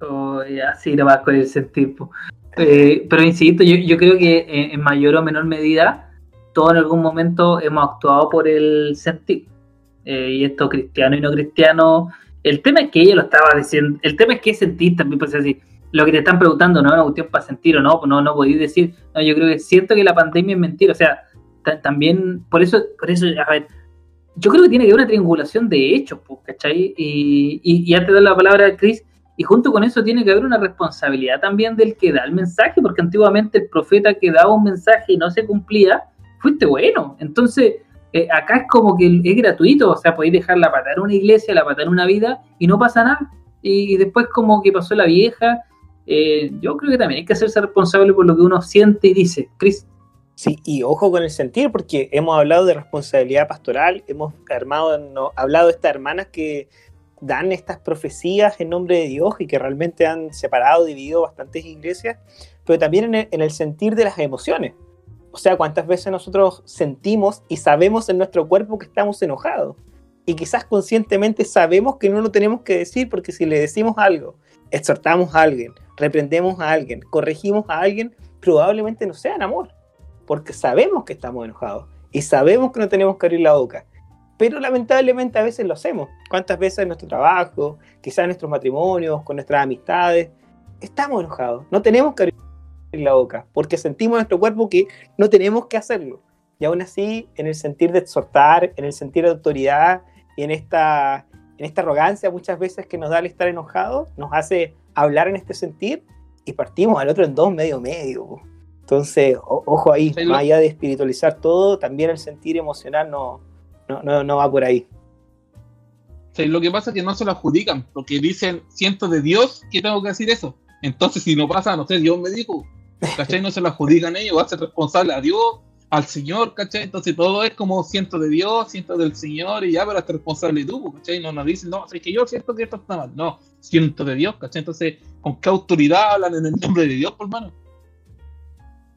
O así nomás con el sentir. po. Eh, pero insisto, yo, yo creo que en, en mayor o menor medida, todos en algún momento hemos actuado por el sentir. Eh, y esto cristiano y no cristiano. El tema es que ella lo estaba diciendo. El tema es que sentir también, pues así. Lo que te están preguntando no es una cuestión para sentir o no, no, no podéis decir. No, yo creo que siento que la pandemia es mentira. O sea, ta- también, por eso, por eso, a ver, yo creo que tiene que haber una triangulación de hechos, pues, ¿cachai? Y, y, y antes de dar la palabra a Chris, y junto con eso tiene que haber una responsabilidad también del que da el mensaje, porque antiguamente el profeta que daba un mensaje y no se cumplía, fuiste bueno. Entonces, eh, acá es como que es gratuito, o sea, podéis dejar la pata en una iglesia, la pata en una vida, y no pasa nada. Y después como que pasó la vieja, eh, yo creo que también hay que hacerse responsable por lo que uno siente y dice. Chris, Sí, y ojo con el sentir, porque hemos hablado de responsabilidad pastoral, hemos armado, no, hablado de estas hermanas que dan estas profecías en nombre de Dios y que realmente han separado, dividido bastantes iglesias, pero también en el, en el sentir de las emociones. O sea, cuántas veces nosotros sentimos y sabemos en nuestro cuerpo que estamos enojados. Y quizás conscientemente sabemos que no lo tenemos que decir porque si le decimos algo, exhortamos a alguien, reprendemos a alguien, corregimos a alguien, probablemente no sea en amor. Porque sabemos que estamos enojados y sabemos que no tenemos que abrir la boca. Pero lamentablemente a veces lo hacemos. ¿Cuántas veces en nuestro trabajo, quizás en nuestros matrimonios, con nuestras amistades, estamos enojados? No tenemos que abrir la boca porque sentimos en nuestro cuerpo que no tenemos que hacerlo. Y aún así, en el sentir de exhortar, en el sentir de autoridad y en esta, en esta arrogancia muchas veces que nos da el estar enojado, nos hace hablar en este sentir y partimos al otro en dos, medio, medio. Entonces, o- ojo ahí, Sí, más allá de espiritualizar todo, también el sentir emocional no, no, no, no va por ahí. Sea, lo que pasa es que no se lo adjudican, porque dicen, siento de Dios que tengo que decir eso. Entonces, si no pasa, no sé, Dios me dijo, ¿cachai? No se lo adjudican ellos, va a ser responsable a Dios, al Señor, ¿cachai? Entonces, todo es como siento de Dios, siento del Señor, y ya, pero es responsable tú, ¿cachai? No nos dicen, no, es que yo siento que esto está mal. No, siento de Dios, ¿cachai? Entonces, ¿con qué autoridad hablan en el nombre de Dios, por hermano?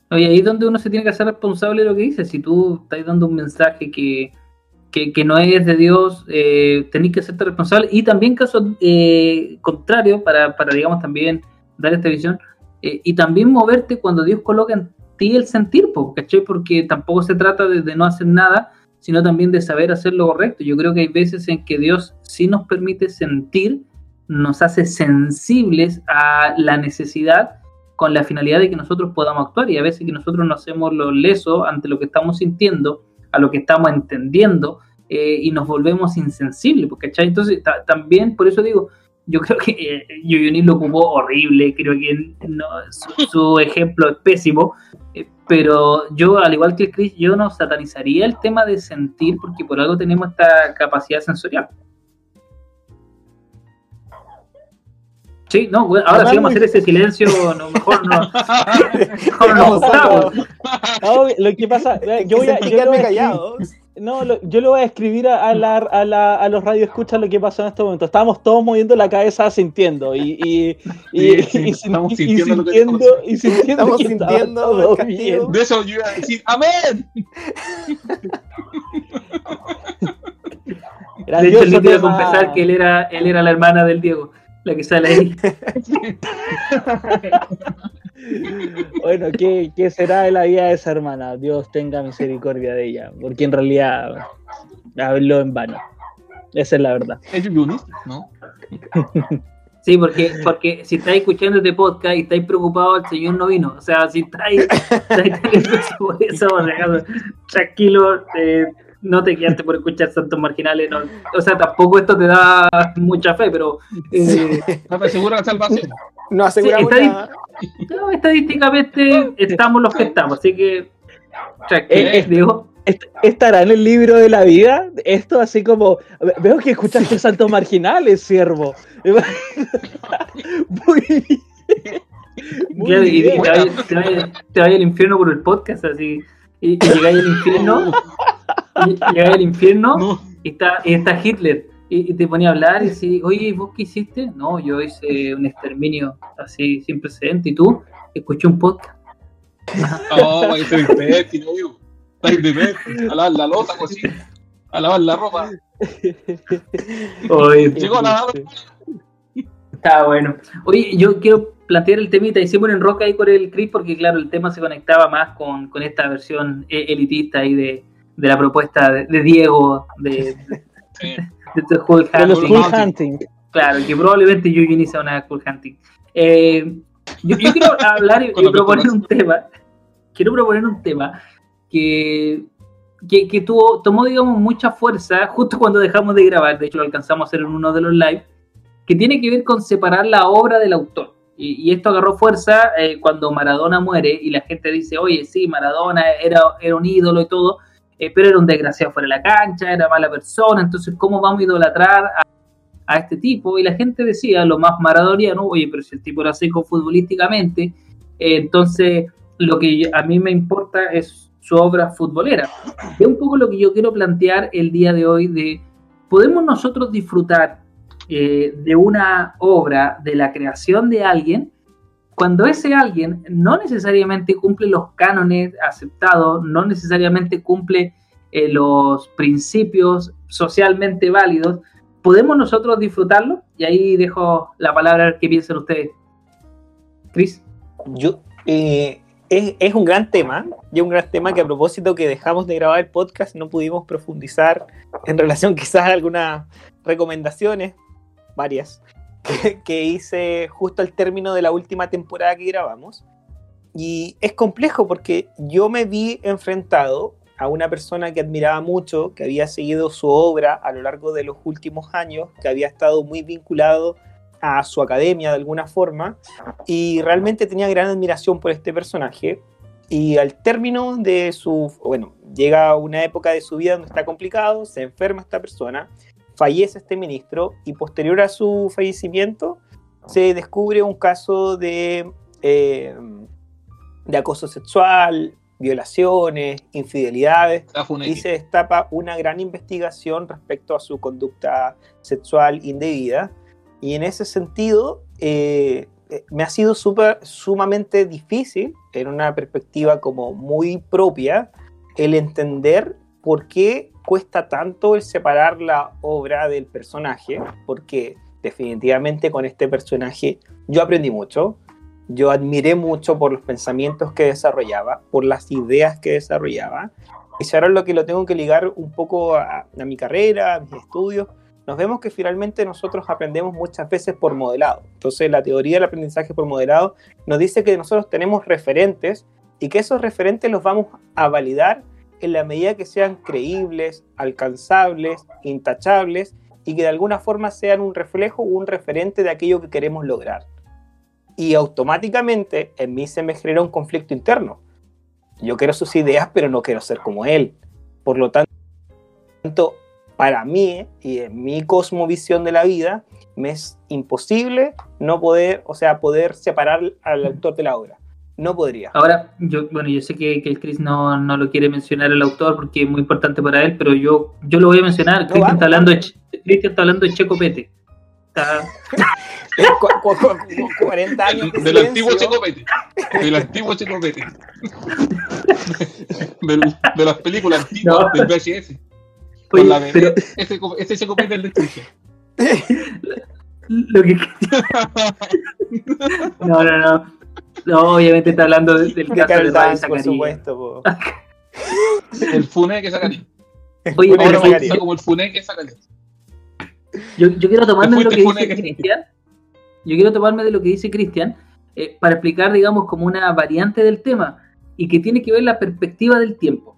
Oye, ahí es donde uno se tiene que hacer responsable de lo que dice. Si tú estás dando un mensaje que, que, que no es de Dios, eh, tenés que hacerte responsable. Y también caso eh, para, para, digamos, también dar esta visión, eh, y también moverte cuando Dios coloca en ti el sentir, ¿cachai? Porque tampoco se trata de, de no hacer nada, sino también de saber hacer lo correcto. Yo creo que hay veces en que Dios sí nos permite sentir, nos hace sensibles a la necesidad con la finalidad de que nosotros podamos actuar y a veces que nosotros nos hacemos los lesos ante lo que estamos sintiendo, a lo que estamos entendiendo eh, y nos volvemos insensibles, ¿cachai? Entonces ta- también, por eso digo, yo creo que eh, lo ocupó horrible, creo que no, su, su ejemplo es pésimo, eh, pero yo, al igual que el Chris, yo no satanizaría el tema de sentir porque por algo tenemos esta capacidad sensorial. Sí, no, bueno, ahora sí vamos a hacer ese silencio, no, mejor no, mejor no gustamos. No, lo que pasa, yo voy a, yo voy a escribir- no, lo- yo le voy a escribir a, a la, a, la, a los radioescuchas lo que pasó en este momento. Estábamos todos moviendo la cabeza sintiendo y, y, y, Sí, sí, y estamos sin- y sintiendo lo que sintiendo, y sintiendo Estamos que sintiendo el bien. De eso yo iba a decir, ¡Amén! De hecho, le iba a confesar que él era, él era la hermana del Diego, la que sale ahí. Bueno, ¿qué, ¿qué será de la vida de esa hermana? Dios tenga misericordia de ella, porque en realidad habló en vano. Esa es la verdad. ¿Es? ¿No? Sí, porque, porque si estáis escuchando este podcast y estáis preocupados, el Señor no vino. O sea, si estáis, estáis teniendo eso, por eso, tranquilo, eh, no te quedaste por escuchar Santos Marginales. no. O sea, tampoco esto te da mucha fe, pero eh, No te asegura la salvación. No aseguramos Sí, nada. no, estadísticamente estamos los que estamos. Así que, tranquilo, Eh, eh, digo. ¿Est- ¿Estará en el libro de la vida? Esto así como... ve- Veo que escuchaste Santos Marginales, siervo. Muy bien. Muy y, y bien. te vayas te vayas- te vayas al infierno por el podcast, así. Y, y llegáis al infierno, y llegáis al infierno No. y está, y está Hitler. Y, y te ponía a hablar y decís, oye, ¿y ¿vos qué hiciste? No, yo hice un exterminio así sin precedente. ¿Y tú? Escuché un podcast. No, vaya a ser imbécil, obvio. Está imbécil. A lavar la losa, cocina. A lavar la ropa. Oye, Llegó a lavar. Está bueno. Oye, yo quiero plantear el temita. Hicimos en roca ahí con el Chris porque, claro, el tema se conectaba más con, con esta versión elitista ahí de, de la propuesta de, de Diego, de, de, Sí. de The Hulk De los. Cool Hunting. Claro, que probablemente Yuji sea una Cool Hunting. Eh, yo, yo quiero hablar y, y proponer un tema. Quiero proponer un tema que, que, que tuvo, tomó, digamos, mucha fuerza justo cuando dejamos de grabar. De hecho, lo alcanzamos a hacer en uno de los live. Que tiene que ver con separar la obra del autor. Y, y esto agarró fuerza eh, cuando Maradona muere y la gente dice, oye, sí, Maradona era, era un ídolo y todo, eh, pero era un desgraciado fuera de la cancha, era mala persona, entonces, ¿cómo vamos a idolatrar a este tipo y la gente decía lo más maradoniano, oye, pero si el tipo era seco futbolísticamente, eh, entonces lo que a mí me importa es su obra futbolera. Es un poco lo que yo quiero plantear el día de hoy de, ¿podemos nosotros disfrutar eh, de una obra, de la creación de alguien, cuando ese alguien no necesariamente cumple los cánones aceptados, no necesariamente cumple eh, los principios socialmente válidos, ¿podemos nosotros disfrutarlo? Y ahí dejo la palabra a ver qué piensan ustedes. Cris. Yo, eh, es, un gran tema, y un gran tema que a propósito que dejamos de grabar el podcast no pudimos profundizar en relación quizás a algunas recomendaciones, varias, que, hice justo al término de la última temporada que grabamos. Y es complejo porque yo me vi enfrentado a una persona que admiraba mucho, que había seguido su obra a lo largo de los últimos años, que había estado muy vinculado a su academia de alguna forma y realmente tenía gran admiración por este personaje. Y al término de su, bueno, llega una época de su vida donde está complicado, se enferma esta persona, fallece este ministro y posterior a su fallecimiento se descubre un caso de, eh, de acoso sexual, violaciones, infidelidades, y se destapa una gran investigación respecto a su conducta sexual indebida. Y en ese sentido, eh, me ha sido super, sumamente difícil, en una perspectiva como muy propia, el entender por qué cuesta tanto el separar la obra del personaje, porque definitivamente con este personaje yo aprendí mucho, yo admiré mucho por los pensamientos que desarrollaba, por las ideas que desarrollaba, y si ahora lo que lo tengo que ligar un poco a, a mi carrera, a mis estudios, nos vemos que finalmente nosotros aprendemos muchas veces por modelado. Entonces la teoría del aprendizaje por modelado nos dice que nosotros tenemos referentes y que esos referentes los vamos a validar en la medida que sean creíbles, alcanzables, intachables y que de alguna forma sean un reflejo o un referente de aquello que queremos lograr. Y automáticamente en mí se me genera un conflicto interno. Yo quiero sus ideas, pero no quiero ser como él. Por lo tanto, para mí y en mi cosmovisión de la vida, me es imposible no poder, o sea, poder separar al autor de la obra. No podría. Ahora, yo, bueno, yo sé que, que el Chris no, no, lo quiere mencionar el autor porque es muy importante para él, pero yo, yo lo voy a mencionar. No, Cristian, está hablando de, Cristian está hablando de Checo Pete. Está... 40 años de del antiguo Checopete. Del antiguo Checopete. de, de las películas antiguas no. del VHS. Oye, la pero... ese, ese Checopete es el de Lo que... no, no, no. No, obviamente está hablando del de caso de Dance, por supuesto. Po. el Fune que sacaría. Oye, Ahora me gusta como el Fune que sacaría. Yo, yo quiero tomarme de lo que dice Cristian. Yo quiero tomarme de lo que dice Cristian eh, para explicar, digamos, como una variante del tema y que tiene que ver la perspectiva del tiempo.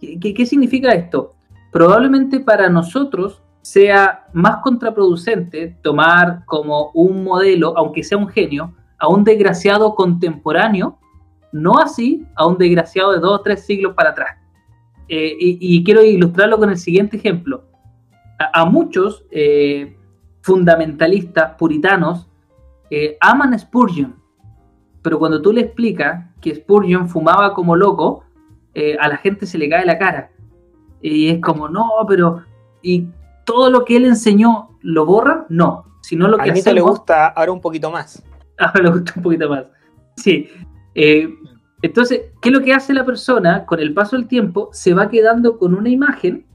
¿Qué, qué, qué significa esto? Probablemente para nosotros sea más contraproducente tomar como un modelo, aunque sea un genio, a un desgraciado contemporáneo, no así a un desgraciado de dos o tres siglos para atrás. Eh, y, y, quiero ilustrarlo con el siguiente ejemplo. A, a muchos eh, fundamentalistas puritanos eh, aman Spurgeon, pero cuando tú le explicas que Spurgeon fumaba como loco, a la gente se le cae la cara. Y es como, no, pero... ¿Y todo lo que él enseñó lo borra? No. Sino lo que a mí hacemos, le gusta ahora un poquito más. Ahora le gusta un poquito más. Sí. Eh, entonces, ¿qué es lo que hace la persona? Con el paso del tiempo, se va quedando con una imagen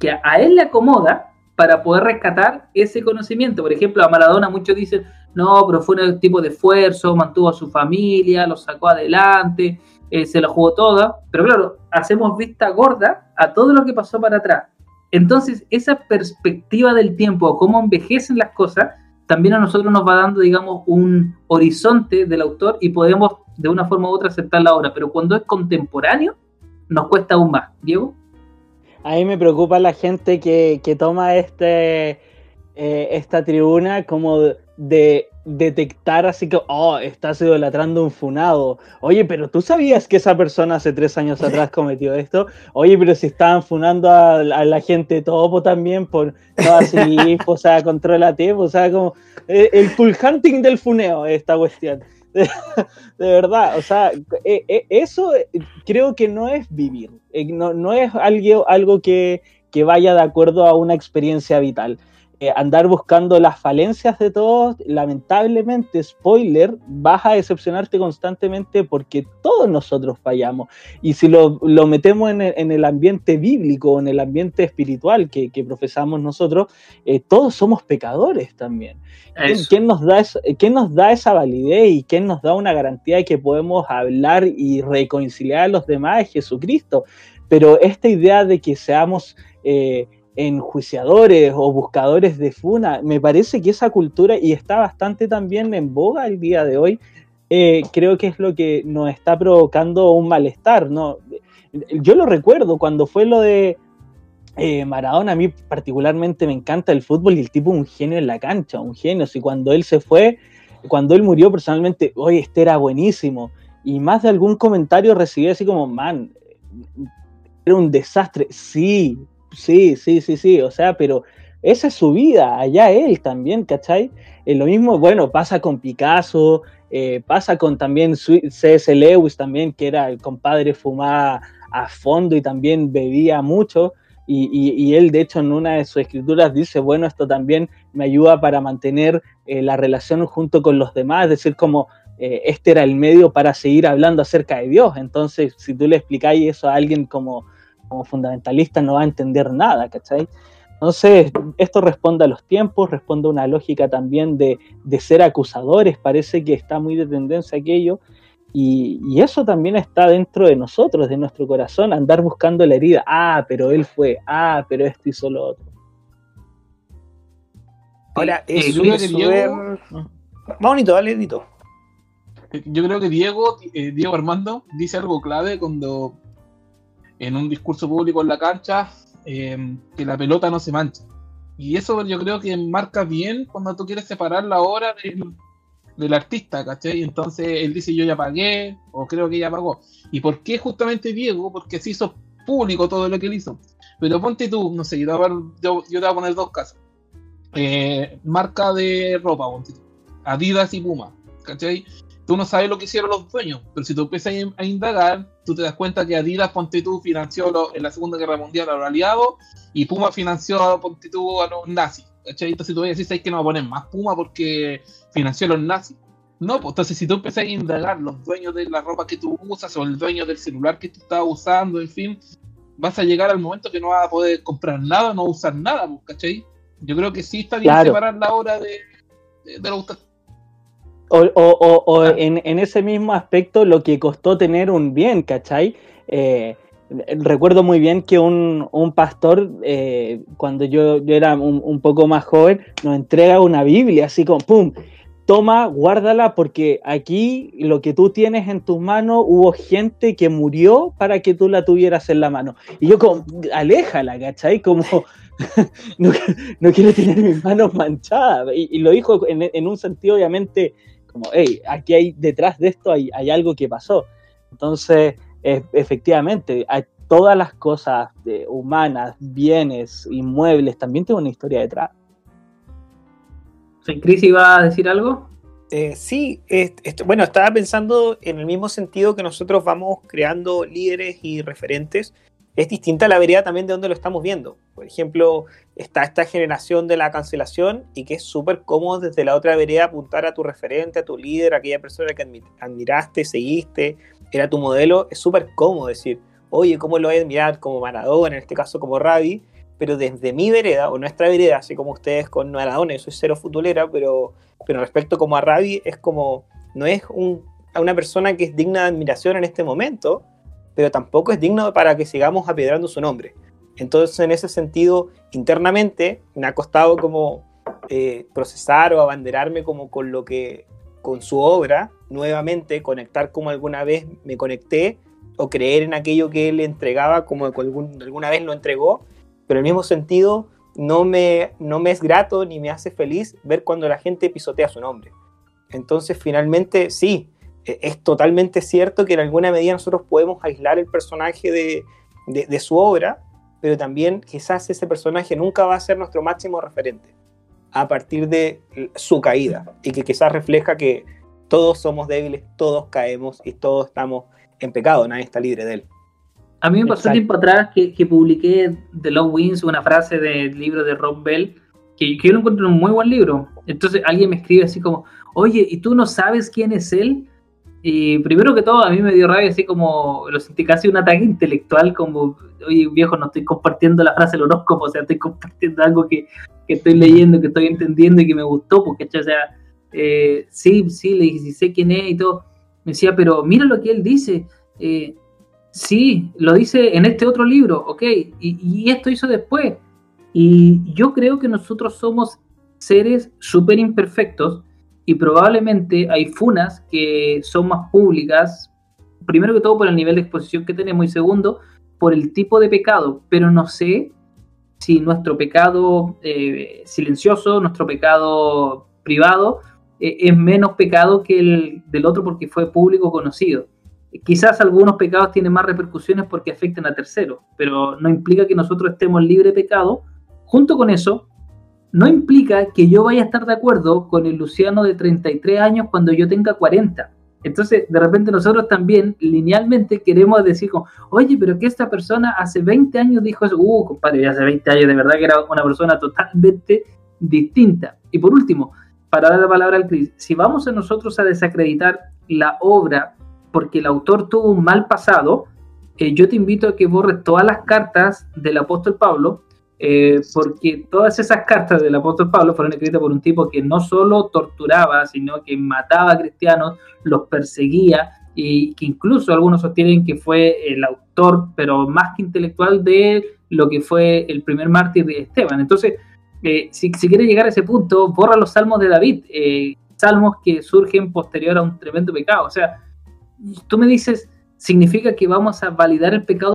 que a él le acomoda para poder rescatar ese conocimiento. Por ejemplo, a Maradona muchos dicen, no, pero fue un tipo de esfuerzo, mantuvo a su familia, lo sacó adelante, eh, se lo jugó toda. Pero claro, hacemos vista gorda a todo lo que pasó para atrás. Entonces, esa perspectiva del tiempo, cómo envejecen las cosas, también a nosotros nos va dando, digamos, un horizonte del autor y podemos de una forma u otra aceptar la obra. Pero cuando es contemporáneo, nos cuesta aún más. Diego. A mí me preocupa la gente que, que toma este, eh, esta tribuna como de detectar así que, oh, estás idolatrando un funado. Oye, pero tú sabías que esa persona hace tres años atrás cometió esto. Oye, pero si estaban funando a, a la gente topo también por no así, o sea, contrólate, o sea, como eh, el full hunting del funeo, esta cuestión. De, de, verdad, o sea, eh, eh, eso creo que no es vivir, no, no es algo, algo que, que, vaya de acuerdo a una experiencia vital. Eh, andar buscando las falencias de todos, lamentablemente, spoiler, vas a decepcionarte constantemente porque todos nosotros fallamos. Y si lo, lo metemos en el, en el, ambiente bíblico, en el ambiente espiritual que, que profesamos nosotros, eh, todos somos pecadores también. ¿Quién, ¿Quién, nos da eso, ¿Quién nos da esa validez y quién nos da una garantía de que podemos hablar y reconciliar a los demás? Es Jesucristo. Pero esta idea de que seamos... Eh, enjuiciadores o buscadores de funa. Me parece que esa cultura, y está bastante también en boga el día de hoy, eh, creo que es lo que nos está provocando un malestar. ¿no? Yo lo recuerdo cuando fue lo de eh, Maradona, a mí particularmente me encanta el fútbol y el tipo un genio en la cancha, un genio. Y cuando él se fue, cuando él murió personalmente, oye, este era buenísimo. Y más de algún comentario recibí así como, man, era un desastre. Sí, Sí, sí, sí, sí, o sea, pero esa es su vida, allá él también, ¿cachai? Eh, lo mismo, bueno, pasa con Picasso, eh, pasa con también C.S. Lewis también, que era el compadre, fumaba a fondo y también bebía mucho, y, y, él de hecho en una de sus escrituras dice, bueno, esto también me ayuda para mantener eh, la relación junto con los demás, es decir, como eh, este era el medio para seguir hablando acerca de Dios, entonces si tú le explicáis eso a alguien como como fundamentalista no va a entender nada, ¿cachai? Entonces, esto responde a los tiempos, responde a una lógica también de, de ser acusadores, parece que está muy de tendencia aquello, y, y, eso también está dentro de nosotros, de nuestro corazón, andar buscando la herida, ah, pero él fue, ah, pero esto hizo lo otro. Ahora, eh, es súper... Diego... Bonito, dale, Dito. Yo creo que Diego, eh, Diego Armando dice algo clave cuando en un discurso público en la cancha eh, que la pelota no se mancha. Y eso yo creo que marca bien cuando tú quieres separar la obra del, del artista, ¿cachai? Entonces él dice yo ya pagué, o creo que ya pagó. ¿Y por qué justamente Diego? Porque se hizo público todo lo que él hizo. Pero ponte tú, no sé, yo te voy a, yo, poner dos casos. Eh, marca de ropa, ponte tú. Adidas y Puma, ¿cachai? Tú no sabes lo que hicieron los dueños, pero si tú empiezas a indagar, tú te das cuenta que Adidas, ponte tú, financió en la Segunda Guerra Mundial a los aliados y Puma financió, ponte tú, a los nazis. ¿cachai? Entonces tú vas a decir, ¿sabes que no va a poner más Puma porque financió a los nazis? No, pues entonces si tú empiezas a indagar los dueños de la ropa que tú usas o el dueño del celular que tú estás usando, en fin, vas a llegar al momento que no vas a poder comprar nada, no usar nada, pues, ¿cachai? Yo creo que sí está bien claro. separar la hora de, de, de los o, o, o en, en, ese mismo aspecto lo que costó tener un bien, ¿cachai? Eh, recuerdo muy bien que un, un pastor, eh, cuando yo, yo era un, un, poco más joven, nos entrega una Biblia, así como, ¡pum! Toma, guárdala, porque aquí lo que tú tienes en tus manos, hubo gente que murió para que tú la tuvieras en la mano. Y yo como, aléjala, ¿cachai? Como, no, no, quiero tener mis manos manchadas. Y, y lo dijo en, en un sentido, obviamente, como, hey, aquí hay detrás de esto hay, hay algo que pasó. Entonces, eh, efectivamente, hay todas las cosas de, humanas, bienes, inmuebles, también tienen una historia detrás. ¿Cris iba a decir algo? Eh, sí, es, es, bueno, estaba pensando en el mismo sentido que nosotros vamos creando líderes y referentes es distinta la vereda también de donde lo estamos viendo. Por ejemplo, está esta generación de la cancelación y que es súper cómodo desde la otra vereda apuntar a tu referente, a tu líder, a aquella persona que admiraste, seguiste, era tu modelo. Es súper cómodo decir, oye, ¿cómo lo voy a admirar como Maradona, en este caso como Ravi? Pero desde mi vereda o nuestra vereda, así como ustedes con Maradona, yo soy cero futbolera, pero, pero respecto como a Ravi, es como, no es un, una persona que es digna de admiración en este momento, pero tampoco es digno para que sigamos apiedrando su nombre. Entonces, en ese sentido, internamente me ha costado como eh, procesar o abanderarme como con lo que, con su obra, nuevamente conectar como alguna vez me conecté o creer en aquello que él entregaba como algún, alguna vez lo entregó, pero en el mismo sentido no me, no me es grato ni me hace feliz ver cuando la gente pisotea su nombre. Entonces, finalmente, sí, es totalmente cierto que en alguna medida nosotros podemos aislar el personaje de, de, de, su obra, pero también quizás ese personaje nunca va a ser nuestro máximo referente a partir de su caída y que quizás refleja que todos somos débiles, todos caemos y todos estamos en pecado, nadie está libre de él. A mí me pasó Exacto. tiempo atrás que, que, publiqué The Long Winds, una frase del libro de Rob Bell, que, que yo lo encuentro en un muy buen libro. Entonces alguien me escribe así como, oye, ¿y tú no sabes quién es él? Y primero que todo, a mí me dio rabia, así como, lo sentí casi un ataque intelectual, como, oye, viejo, no estoy compartiendo la frase del horóscopo, o sea, estoy compartiendo algo que, que estoy leyendo, que estoy entendiendo y que me gustó, porque, o sea, eh, sí, sí, le dije, sí sé quién es y todo. Me decía, pero mira lo que él dice. Eh, sí, lo dice en este otro libro, ok, y, y esto hizo después. Y yo creo que nosotros somos seres súper imperfectos y probablemente hay funas que son más públicas, primero que todo por el nivel de exposición que tenemos y segundo por el tipo de pecado, pero no sé si nuestro pecado eh, silencioso, nuestro pecado privado, eh, es menos pecado que el del otro porque fue público conocido. Quizás algunos pecados tienen más repercusiones porque afectan a terceros, pero no implica que nosotros estemos libres de pecado. Junto con eso, no implica que yo vaya a estar de acuerdo con el Luciano de 33 años cuando yo tenga 40. Entonces, de repente nosotros también linealmente queremos decir, oye, pero que esta persona hace 20 años dijo eso, uh, compadre, hace 20 años de verdad que era una persona totalmente distinta. Y por último, para dar la palabra al Cris, si vamos a nosotros a desacreditar la obra porque el autor tuvo un mal pasado, eh, yo te invito a que borres todas las cartas del apóstol Pablo, eh, porque todas esas cartas del apóstol Pablo fueron escritas por un tipo que no solo torturaba, sino que mataba a cristianos, los perseguía y que incluso algunos sostienen que fue el autor, pero más que intelectual, de lo que fue el primer mártir de Esteban. Entonces, eh, si, si quieres llegar a ese punto, borra los salmos de David, eh, salmos que surgen posterior a un tremendo pecado. O sea, tú me dices, ¿significa que vamos a validar el pecado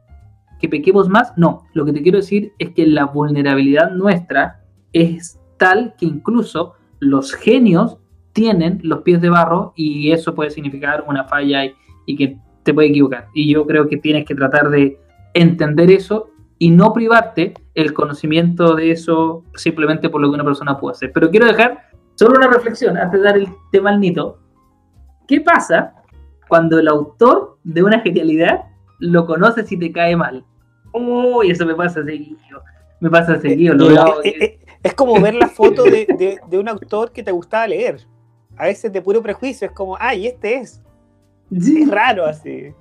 que pequemos más, no. Lo que te quiero decir es que la vulnerabilidad nuestra es tal que incluso los genios tienen los pies de barro y eso puede significar una falla y, que te puede equivocar. Y yo creo que tienes que tratar de entender eso y no privarte el conocimiento de eso simplemente por lo que una persona puede hacer. Pero quiero dejar solo una reflexión antes de dar el tema al nito. ¿Qué pasa cuando el autor de una genialidad lo conoces y te cae mal. Uy, eso me pasa seguido. Me pasa seguido. Lo veo- Eh, eh, Es como ver la foto de, de- de un autor que te gustaba leer. A veces de puro prejuicio, es como, ay, este es. Sí. Es raro así.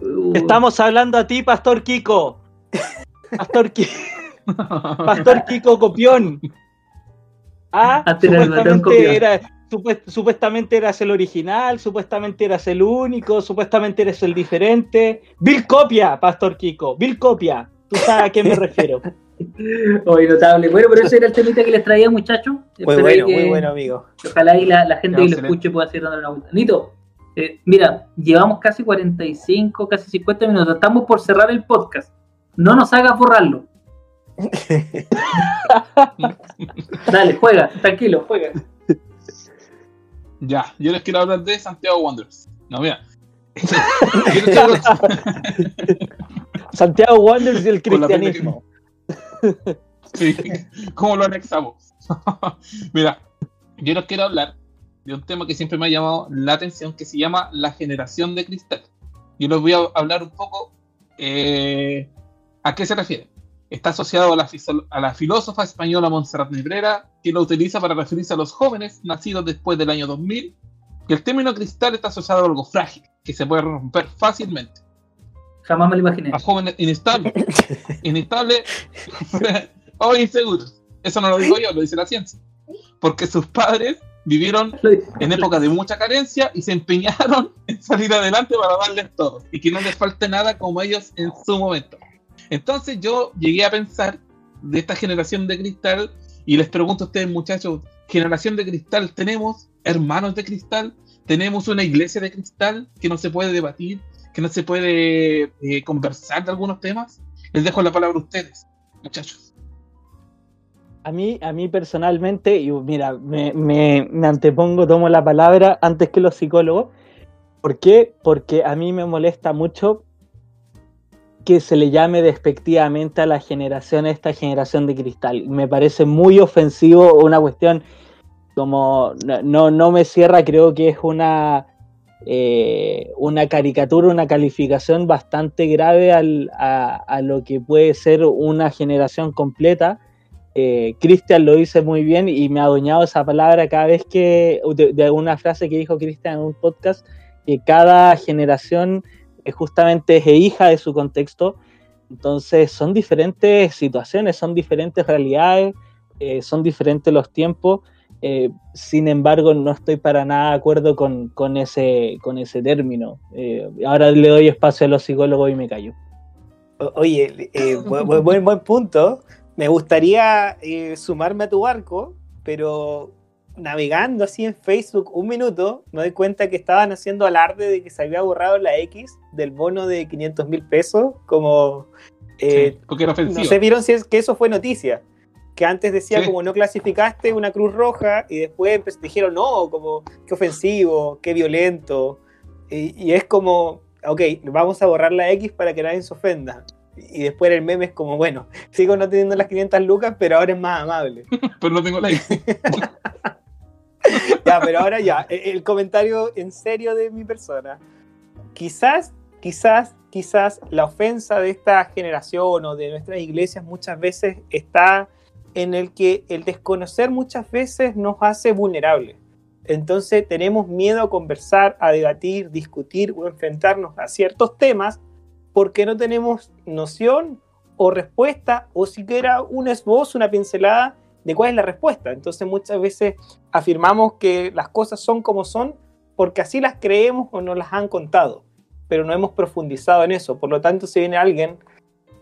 Uh, Estamos hablando a ti, Pastor Kiko. Pastor, Ki- Pastor Kiko Copión. Ah, Albatón Copión. supuestamente, era, supuest- supuestamente eras el original, supuestamente eras el único, supuestamente eres el diferente. Bill Copia, Pastor Kiko, Bill Copia. Tú sabes a qué me refiero. Hoy notable. Bueno, pero ese era el temita que les traía, muchachos. Muy Espero bueno, que- muy bueno, amigo. Ojalá y la, la gente que lo excelente. escuche pueda seguir dándole una vuelta. Nito, eh, mira, llevamos casi 45, casi 50 minutos. Estamos por cerrar el podcast. No nos hagas borrarlo. Dale, juega, tranquilo, juega. Ya, yo les quiero hablar de Santiago Wanderers. No, mira. Santiago Wanderers y el cristianismo. Sí, ¿cómo lo anexamos? Mira, yo les quiero hablar de un tema que siempre me ha llamado la atención, que se llama la generación de cristal. Yo les voy a hablar un poco eh, a qué se refiere. Está asociado a la, a la filósofa española Montserrat Nebrera, que lo utiliza para referirse a los jóvenes nacidos después del año 2000, que el término cristal está asociado a algo frágil, que se puede romper fácilmente Jamás me lo imaginé. a jóvenes inestables, inestables o inseguros. Eso no lo digo yo, lo dice la ciencia. Porque sus padres vivieron en época de mucha carencia y se empeñaron en salir adelante para darles todo y que no les falte nada como ellos en su momento. Entonces yo llegué a pensar de esta generación de cristal y les pregunto a ustedes muchachos, generación de cristal, ¿tenemos hermanos de cristal? ¿Tenemos una iglesia de cristal que no se puede debatir? ¿Que no se puede eh, conversar de algunos temas? Les dejo la palabra a ustedes, muchachos. A mí, a mí personalmente, y mira, me, antepongo, tomo la palabra antes que los psicólogos. ¿Por qué? Porque a mí me molesta mucho que se le llame despectivamente a la generación, esta generación de cristal. Me parece muy ofensivo, una cuestión como no, no, me cierra, creo que es una, eh, una caricatura, una calificación bastante grave al- a, lo que puede ser una generación completa eh, Cristian lo dice muy bien y me ha adueñado esa palabra cada vez que, de, de una frase que dijo Cristian en un podcast, que cada generación justamente es hija de su contexto. Entonces son diferentes situaciones, son diferentes realidades, eh, son diferentes los tiempos. Eh, sin embargo, no estoy para nada de acuerdo con, con ese, con ese término. Eh, ahora le doy espacio a los psicólogos y me callo. Oye, buen, buen- punto. Me gustaría sumarme a tu barco, pero navegando así en Facebook un minuto, me doy cuenta que estaban haciendo alarde de que se había borrado la X del bono de 500 mil pesos, como... eh, Sí, porque era ofensivo. no sé, vieron si es que eso fue noticia. Que antes decía Sí. como no clasificaste una cruz roja y después empe- dijeron no, como qué ofensivo, qué violento. Y, y es como, ok, vamos a borrar la X para que nadie se ofenda. Y después el meme es como, bueno, sigo no teniendo las 500 lucas, pero ahora es más amable. Pero no tengo like. Ya, pero ahora ya, e- el comentario en serio de mi persona. Quizás, quizás, quizás la ofensa de esta generación o de nuestras iglesias muchas veces está en el que el desconocer muchas veces nos hace vulnerables. Entonces tenemos miedo a conversar, a debatir, discutir o enfrentarnos a ciertos temas porque no tenemos noción o respuesta o siquiera un esbozo, una pincelada de cuál es la respuesta. Entonces muchas veces afirmamos que las cosas son como son porque así las creemos o nos las han contado, pero no hemos profundizado en eso. Por lo tanto, si viene alguien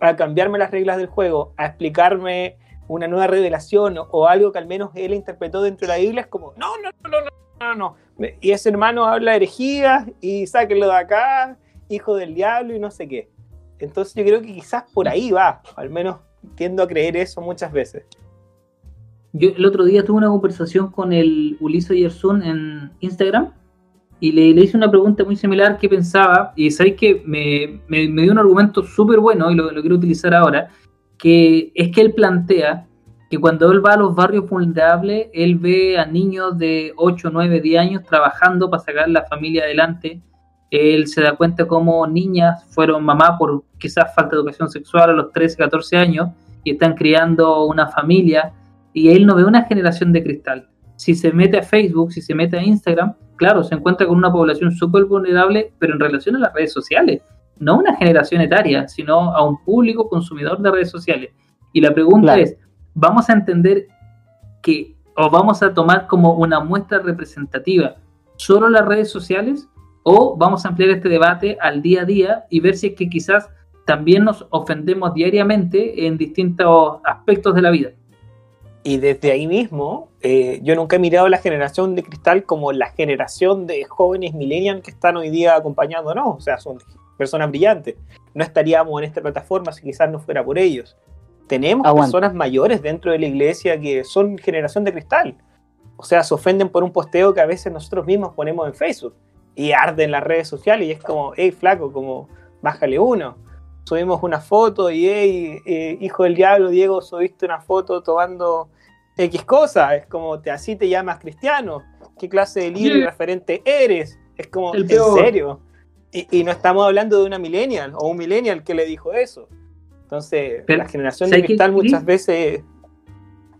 a cambiarme las reglas del juego, a explicarme una nueva revelación o, algo que al menos él interpretó dentro de la Biblia, es como, no, no, no, no, no, no, Y ese hermano habla herejías y sáquenlo de acá, hijo del diablo y no sé qué. Entonces yo creo que quizás por ahí va, al menos tiendo a creer eso muchas veces. Yo el otro día tuve una conversación con el Ulises Yersun en Instagram y le, le hice una pregunta muy similar que pensaba y sabéis que me, me- dio un argumento súper bueno y lo, lo quiero utilizar ahora, que es que él plantea que cuando él va a los barrios vulnerables, él ve a niños de 8, 9, 10 años trabajando para sacar la familia adelante. Él se da cuenta cómo niñas fueron mamá por quizás falta de educación sexual a los 13, 14 años y están criando una familia y él no ve una generación de cristal. Si se mete a Facebook, si se mete a Instagram, claro, se encuentra con una población súper vulnerable, pero en relación a las redes sociales, no a una generación etaria, sino a un público consumidor de redes sociales. Y la pregunta Claro. es, ¿vamos a entender que, o vamos a tomar como una muestra representativa solo las redes sociales, o vamos a ampliar este debate al día a día y ver si es que quizás también nos ofendemos diariamente en distintos aspectos de la vida? Y desde ahí mismo, eh, yo nunca he mirado la generación de cristal como la generación de jóvenes millennials que están hoy día acompañándonos. O sea, son personas brillantes. No estaríamos en esta plataforma si quizás no fuera por ellos. Tenemos Aguanta. personas mayores dentro de la iglesia que son generación de cristal. O sea, se ofenden por un posteo que a veces nosotros mismos ponemos en Facebook. Y arde en las redes sociales y es como, hey, flaco, como, bájale uno subimos una foto y, hey, eh, hijo del diablo, Diego, subiste una foto tomando X cosa. Es como, te, así te llamas cristiano. ¿Qué clase de líder y Sí. referente eres? Es como, El ¿en serio? Y, y no estamos hablando de una millennial o un millennial que le dijo eso. Entonces, Pero, la generación de ¿sabes qué, cristal muchas veces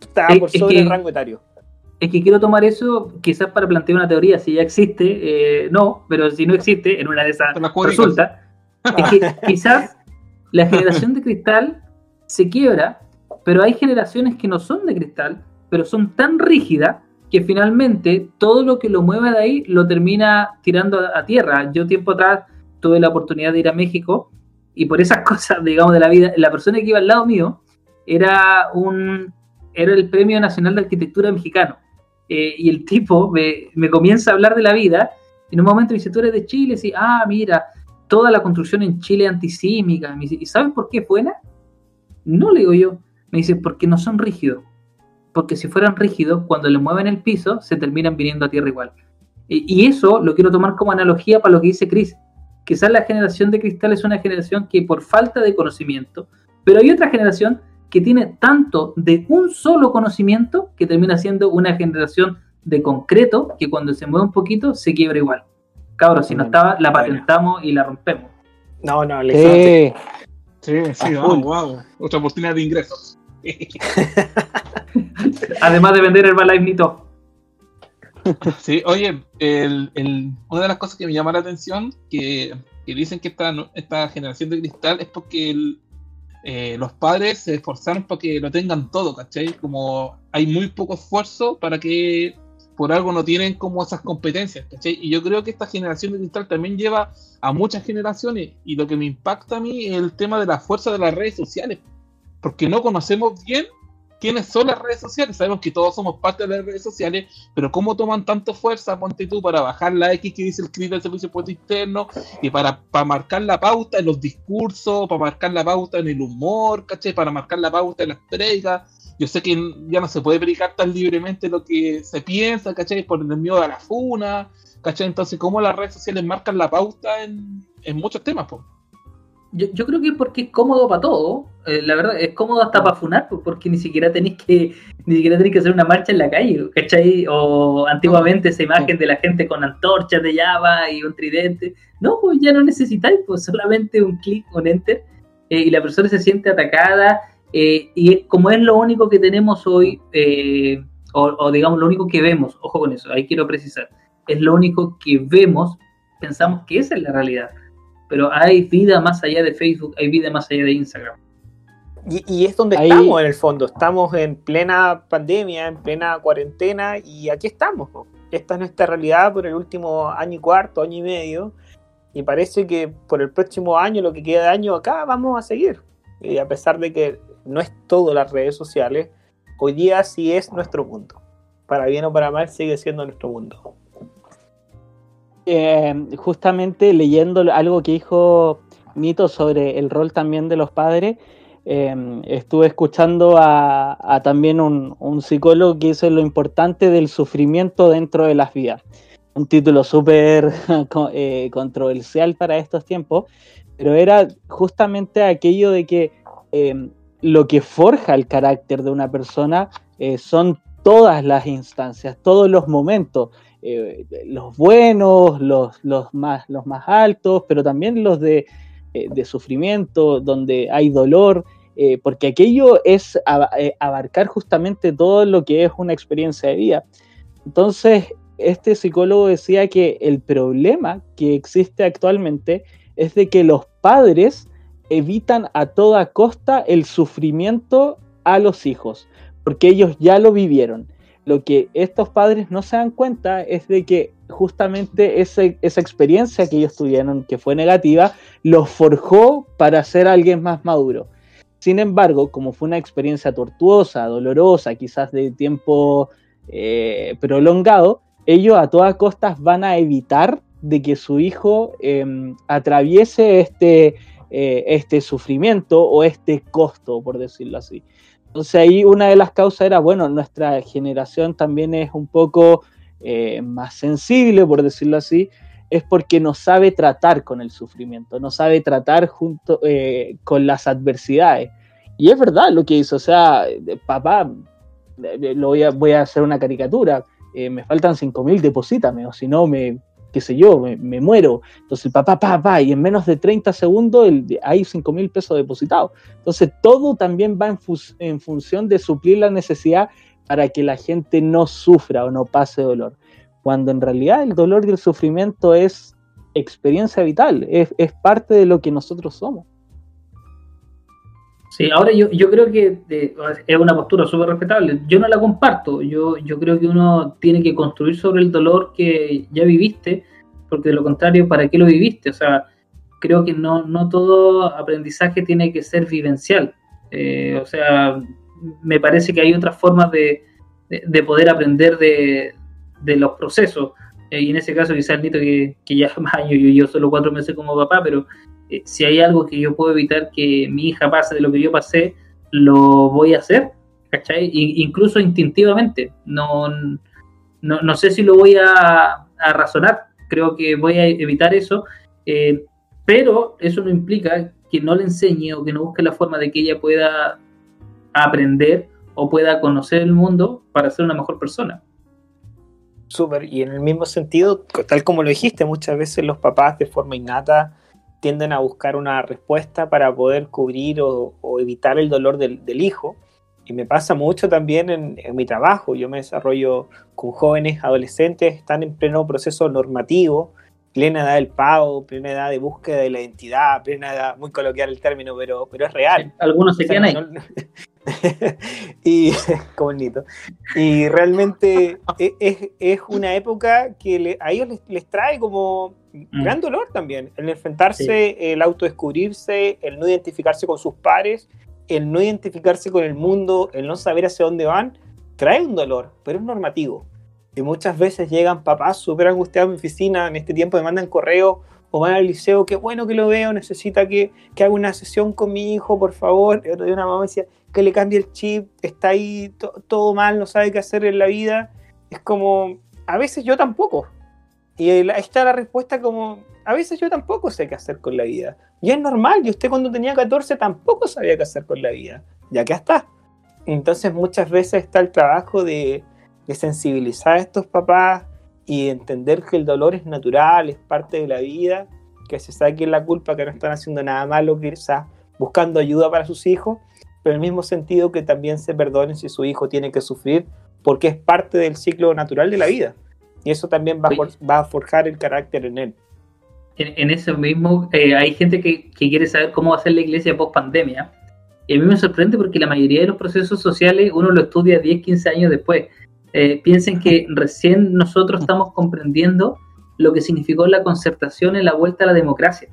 está Es- por es sobre que- el rango etario. Es que quiero tomar eso quizás para plantear una teoría, si ya existe, eh, no, pero si no existe, en una de esas resulta, es que quizás la generación de cristal se quiebra, pero hay generaciones que no son de cristal, pero son tan rígidas que finalmente todo lo que lo mueve de ahí lo termina tirando a, tierra. Yo tiempo atrás tuve la oportunidad de ir a México y por esas cosas, digamos, de la vida, la persona que iba al lado mío era un era el Premio Nacional de Arquitectura Mexicano. Eh, y el tipo me, comienza a hablar de la vida, en un momento me dice, tú eres de Chile, sí, ah, mira, toda la construcción en Chile antisísmica. Me dice, ¿y sabes por qué es buena? No, le digo yo. Me dice, porque no son rígidos. Porque si fueran rígidos, cuando le mueven el piso, se terminan viniendo a tierra igual. Y, y eso lo quiero tomar como analogía para lo que dice Chris. Quizás la generación de cristal es una generación que por falta de conocimiento, pero hay otra generación que tiene tanto de un solo conocimiento que termina siendo una generación de concreto que cuando se mueve un poquito se quiebra igual. Cabros, si no estaba, la patentamos y la rompemos. No, no, le Sí, Sí, sí, wow, wow. Otra oportunidad de ingresos. Además de vender Herbalife Nito. Sí, oye, el, el- una de las cosas que me llama la atención, que, que dicen que esta, esta generación de cristal es porque el- eh, los padres se esforzaron para que lo tengan todo, ¿cachai? Como hay muy poco esfuerzo para que por algo no tienen como esas competencias, ¿cachai? Y yo creo que esta generación de cristal también lleva a muchas generaciones y lo que me impacta a mí es el tema de la fuerza de las redes sociales, porque no conocemos bien quiénes son las redes sociales. Sabemos que todos somos parte de las redes sociales, pero cómo toman tanto fuerza, ponte tú, para bajar la X que dice el CRI del Servicio Impuesto Interno y para, para marcar la pauta en los discursos, para marcar la pauta en el humor. Para marcar la pauta en las predicas. Yo sé que ya no se puede predicar tan libremente lo que se piensa, ¿cachai? Por el miedo a la funa, ¿cachai? Entonces, ¿cómo las redes sociales marcan la pauta en, muchos temas, po? Yo, yo creo que porque es cómodo para todo. eh, la verdad, es cómodo hasta para funar, porque ni siquiera tenéis que ni siquiera tenéis que hacer una marcha en la calle, ¿cachai? O antiguamente esa imagen de la gente con antorchas de llama y un tridente. No, pues ya no necesitáis, pues solamente un clic, un enter, eh, y la persona se siente atacada. Eh, y es- como es lo único que tenemos hoy, eh, o, o digamos lo único que vemos, ojo con eso, ahí quiero precisar, es lo único que vemos, pensamos que esa es la realidad pero hay vida más allá de Facebook, hay vida más allá de Instagram. Y, y es donde Ahí- estamos en el fondo. Estamos en plena pandemia, en plena cuarentena y aquí estamos. Esta es nuestra realidad por el último año y cuarto, año y medio. Y parece que por el próximo año, lo que queda de año acá, vamos a seguir. Y a pesar de que no es todo las redes sociales, hoy día sí es nuestro mundo. Para bien o para mal, sigue siendo nuestro mundo. Eh, justamente leyendo algo que dijo Nito sobre el rol también de los padres, eh, estuve escuchando a, también un, psicólogo que dice lo importante del sufrimiento dentro de las vidas. Un título súper eh, controversial para estos tiempos, pero era justamente aquello de que lo que forja el carácter de una persona eh, son todas las instancias, todos los momentos eh, los buenos, los, los, más, los más altos, pero también los de, eh, de sufrimiento, donde hay dolor, porque aquello es aba- abarcar justamente todo lo que es una experiencia de vida. Entonces, este psicólogo decía que el problema que existe actualmente es de que los padres evitan a toda costa el sufrimiento a los hijos, porque ellos ya lo vivieron lo que estos padres no se dan cuenta es de que justamente esa experiencia que ellos tuvieron, que fue negativa, los forjó para ser alguien más maduro. Sin embargo, como fue una experiencia tortuosa, dolorosa, quizás de tiempo eh, prolongado, ellos a todas costas van a evitar de que su hijo eh, atraviese este, eh, este sufrimiento o este costo, por decirlo así. Entonces ahí una de las causas era, bueno, nuestra generación también es un poco eh, más sensible, por decirlo así, es porque no sabe tratar con el sufrimiento, no sabe tratar junto eh, con las adversidades. Y es verdad lo que hizo, o sea, papá, lo voy a, voy a hacer una caricatura, eh, me faltan 5 mil, deposítame, o si no, me, qué sé yo, me, muero. Entonces papá, papá, y en menos de 30 segundos el- hay 5 mil pesos depositados. Entonces todo también va en, función de suplir la necesidad para que la gente no sufra o no pase dolor. Cuando en realidad el dolor y el sufrimiento es experiencia vital, es parte de lo que nosotros somos. Sí, ahora yo, yo creo que de- es una postura súper respetable. Yo no la comparto. Yo, yo creo que uno tiene que construir sobre el dolor que ya viviste, porque de lo contrario, ¿para qué lo viviste? O sea, creo que no, no todo aprendizaje tiene que ser vivencial. Eh, o sea, me parece que hay otras formas de, de- de poder aprender de, de los procesos. Eh, y en ese caso, quizás Nito, que, que ya más años, yo, yo solo cuatro meses como papá, pero eh, si hay algo que yo puedo evitar que mi hija pase de lo que yo pasé, lo voy a hacer, ¿cachai? Incluso instintivamente. No, no, sé si lo voy a, razonar, creo que voy a evitar eso, eh, pero eso no implica que no le enseñe o que no busque la forma de que ella pueda aprender o pueda conocer el mundo para ser una mejor persona. Súper, y en el mismo sentido, tal como lo dijiste, muchas veces los papás de forma innata tienden a buscar una respuesta para poder cubrir o, o evitar el dolor del, del hijo. y me pasa mucho también en, en, mi trabajo. Yo me desarrollo con jóvenes adolescentes, están en pleno proceso normativo, plena edad del pago, plena edad de búsqueda de la identidad, plena edad, muy coloquial el término, pero, pero es real. Algunos se quedan ahí. No, y como bonito. Y realmente e, es, es, una época que le, a ellos les, les, trae como Mm. gran dolor también. El enfrentarse, Sí. el autodescubrirse, el no identificarse con sus pares, el no identificarse con el mundo, el no saber hacia dónde van, trae un dolor, pero es normativo. Y muchas veces llegan papás súper angustiados a mi oficina, en este tiempo me mandan correo o van al liceo, qué bueno que lo veo, necesita que, que haga una sesión con mi hijo, por favor. Y otro día una mamá me decía que le cambie el chip, está ahí to- todo mal, no sabe qué hacer en la vida. Es como, a veces yo tampoco. Y ahí está la respuesta como, a veces yo tampoco sé qué hacer con la vida. Y es normal, y usted cuando tenía 14 tampoco sabía qué hacer con la vida. Ya que está. Entonces muchas veces está el trabajo de, de sensibilizar a estos papás y entender que el dolor es natural, es parte de la vida, que se saquen la culpa que no están haciendo nada malo, quizás buscando ayuda para sus hijos, pero en el mismo sentido que también se perdonen si su hijo tiene que sufrir, porque es parte del ciclo natural de la vida. Y eso también va a, for- va a forjar el carácter en él. en, en eso mismo, eh, hay gente que, que quiere saber cómo va a ser la iglesia post pandemia. Y a mí me sorprende porque la mayoría de los procesos sociales uno lo estudia 10, 15 años después. Eh, piensen que recién nosotros estamos comprendiendo lo que significó la concertación en la vuelta a la democracia,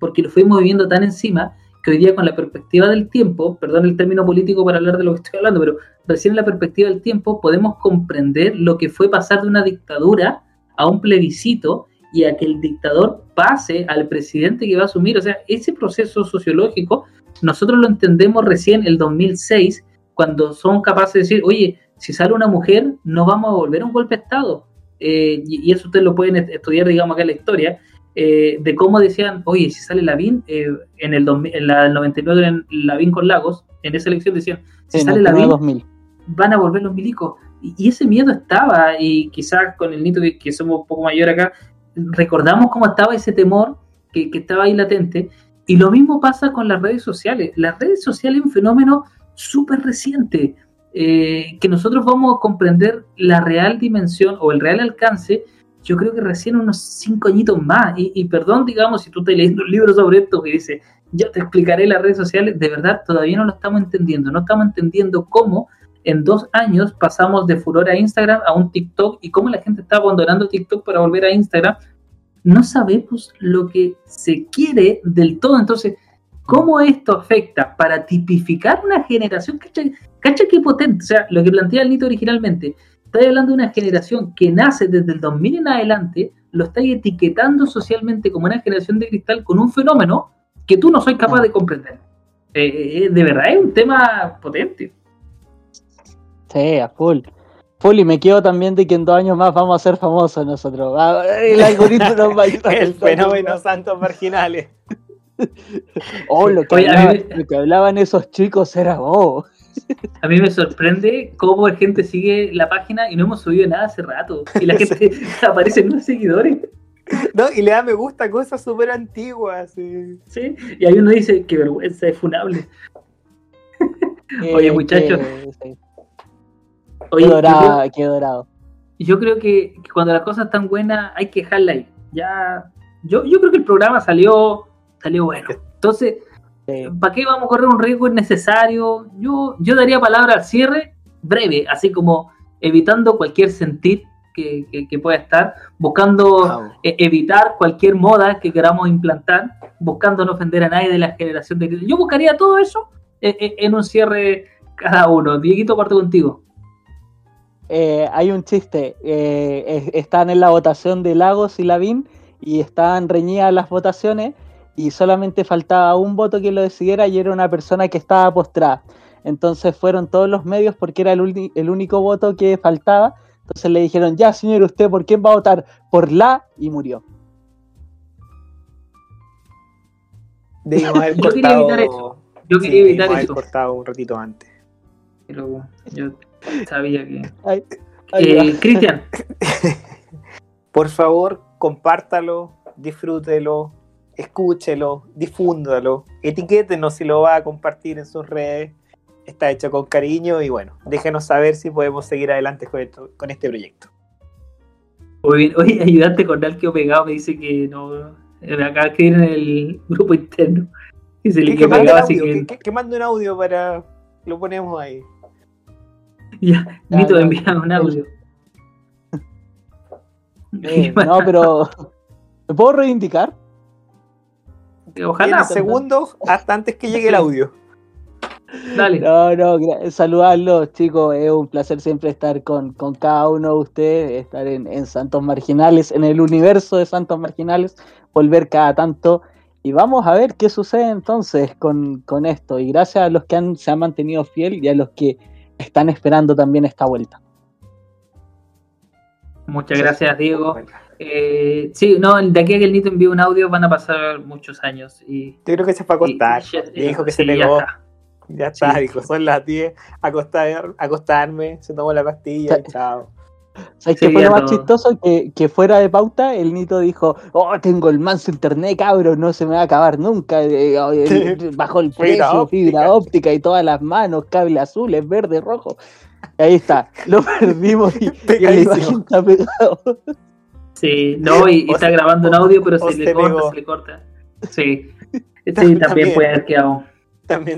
porque lo fuimos viviendo tan encima que hoy día con la perspectiva del tiempo, perdón el término político para hablar de lo que estoy hablando, pero recién en la perspectiva del tiempo podemos comprender lo que fue pasar de una dictadura a un plebiscito y a que el dictador pase al presidente que va a asumir. O sea, ese proceso sociológico nosotros lo entendemos recién el 2006, cuando son capaces de decir, oye, si sale una mujer, no vamos a volver a un golpe de Estado. Eh, y, y eso ustedes lo pueden est- estudiar, digamos, acá en la historia, eh, de cómo decían, oye, si sale Lavín, eh, en, el 2000 en la del 99 en Lavín con Lagos, en esa elección decían, si Sí, sale 99, Lavín, 2000. van a volver los milicos. Y, y ese miedo estaba, y quizás con el Nito, que, que somos un poco mayor acá, recordamos cómo estaba ese temor que, que estaba ahí latente. Y lo mismo pasa con las redes sociales. Las redes sociales es un fenómeno súper reciente, eh, que nosotros vamos a comprender la real dimensión o el real alcance, yo creo que recién unos cinco añitos más. Y, perdón, digamos, si tú estás leyendo un libro sobre esto que dice, yo te explicaré las redes sociales, de verdad todavía no lo estamos entendiendo. No estamos entendiendo cómo en dos años pasamos de furor a Instagram a un TikTok y cómo la gente está abandonando TikTok para volver a Instagram. No sabemos lo que se quiere del todo. Entonces, ¿cómo esto afecta para tipificar una generación? ¿Cacha, cacha qué potente? O sea, lo que plantea el Nito originalmente. Estáis hablando de una generación que nace desde el 2000 en adelante, lo estáis etiquetando socialmente como una generación de cristal con un fenómeno que tú no sois capaz de comprender. Eh, eh, de verdad es un tema potente. Sí, a full. Full, y me quedo también de que en dos años más vamos a ser famosos nosotros. Va- El algoritmo nos va a ayudar. El fenómeno santos marginales. Oh, lo que, Oye, a mí hablaban, me- lo que hablaban esos chicos era oh. A mí me sorprende cómo la gente sigue la página y no hemos subido nada hace rato. Y la gente aparece en los seguidores. No, y le da me gusta a cosas súper antiguas. sí. ¿sí? Y ahí uno dice, qué vergüenza, es funable. Oye, Eh, muchachos. que- sí. Oye, Qué yo dorado, creo, qué dorado. yo creo que, que cuando las cosas están buenas hay que dejarla ahí. Ya, yo, yo creo que el programa salió, salió bueno. Entonces, Sí. ¿para qué vamos a correr un riesgo innecesario? Yo, yo daría palabra al cierre breve, así como evitando cualquier sentir que, que- que pueda estar, buscando e- evitar cualquier moda que queramos implantar, buscando no ofender a nadie de la generación de Yo buscaría todo eso eh, eh, en un cierre cada uno. Dieguito, parto contigo. Eh, hay un chiste. eh, es- están en la votación de Lagos y Lavín y estaban reñidas las votaciones y solamente faltaba un voto que lo decidiera y era una persona que estaba postrada. Entonces fueron todos los medios porque era el, el único voto que faltaba. Entonces le dijeron, ya señor, ¿usted por quién va a votar? Por la y murió. Debimos haber Yo quería cortado. evitar eso. Yo sí, quería evitar debimos haber eso. cortado un ratito antes. Pero yo sabía que. Ay, ay, Eh, Cristian, Por favor, compártalo, disfrútelo, escúchelo, difúndalo, etiquétenos si lo va a compartir en sus redes. está hecho con cariño y bueno, déjenos saber si podemos seguir adelante con, esto- con este proyecto. Muy bien. Oye, ayudante con Alquio pegado me dice que no. eh, Me acaba de escribir en el grupo interno. Que se le Que, que pegado, así que. que, que- que mande un audio para. Lo ponemos ahí. Ya, Nito, ya. envíame un audio. Eh, no, pero. ¿Me puedo reivindicar? Ojalá. Pues, segundos hasta antes que llegue el audio. Dale. No, no, saludarlos, chicos. Es un placer siempre estar con, con cada uno de ustedes, estar en, en Santos Marginales, en el universo de Santos Marginales, volver cada tanto. Y vamos a ver qué sucede entonces con, con esto. Y gracias a los que han, se han mantenido fiel y a los que están esperando también esta vuelta. Muchas gracias, Diego. Eh, sí, no, de aquí a que el Nito envíe un audio van a pasar muchos años. Y, Yo creo que se fue a acostar. y- y- dijo que sí, se ya pegó. está. Ya está, Sí. dijo, son las 10, acostar, acostarme, se tomó la pastilla y chao. ¿Sabes Sí, qué fue lo más chistoso? Que, que fuera de pauta, el Nito dijo, oh, tengo el manso internet, cabrón, no se me va a acabar nunca. eh, eh, bajo el precio, fibra óptica y todas las manos, cable azules, verde, rojo. Y ahí está, lo perdimos y, y está pegado. Sí, no, y, está se- grabando un audio, pero se le corta, pegó. se le corta. Sí. Sí, También. también puede haber quedado.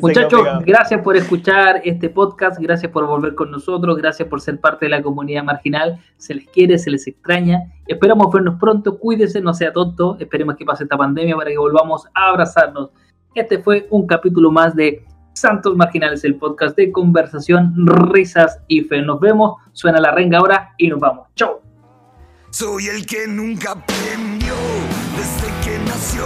Muchachos, gracias por escuchar este podcast, gracias por volver con nosotros, gracias por ser parte de la comunidad marginal. Se les quiere, se les extraña. Esperamos vernos pronto, cuídense, no sea tonto. Esperemos que pase esta pandemia para que volvamos a abrazarnos. Este fue un capítulo más de Santos Marginales, el podcast de conversación, risas y fe. Nos vemos, suena la renga ahora y nos vamos. Chau. Soy el que nunca aprendió desde que nació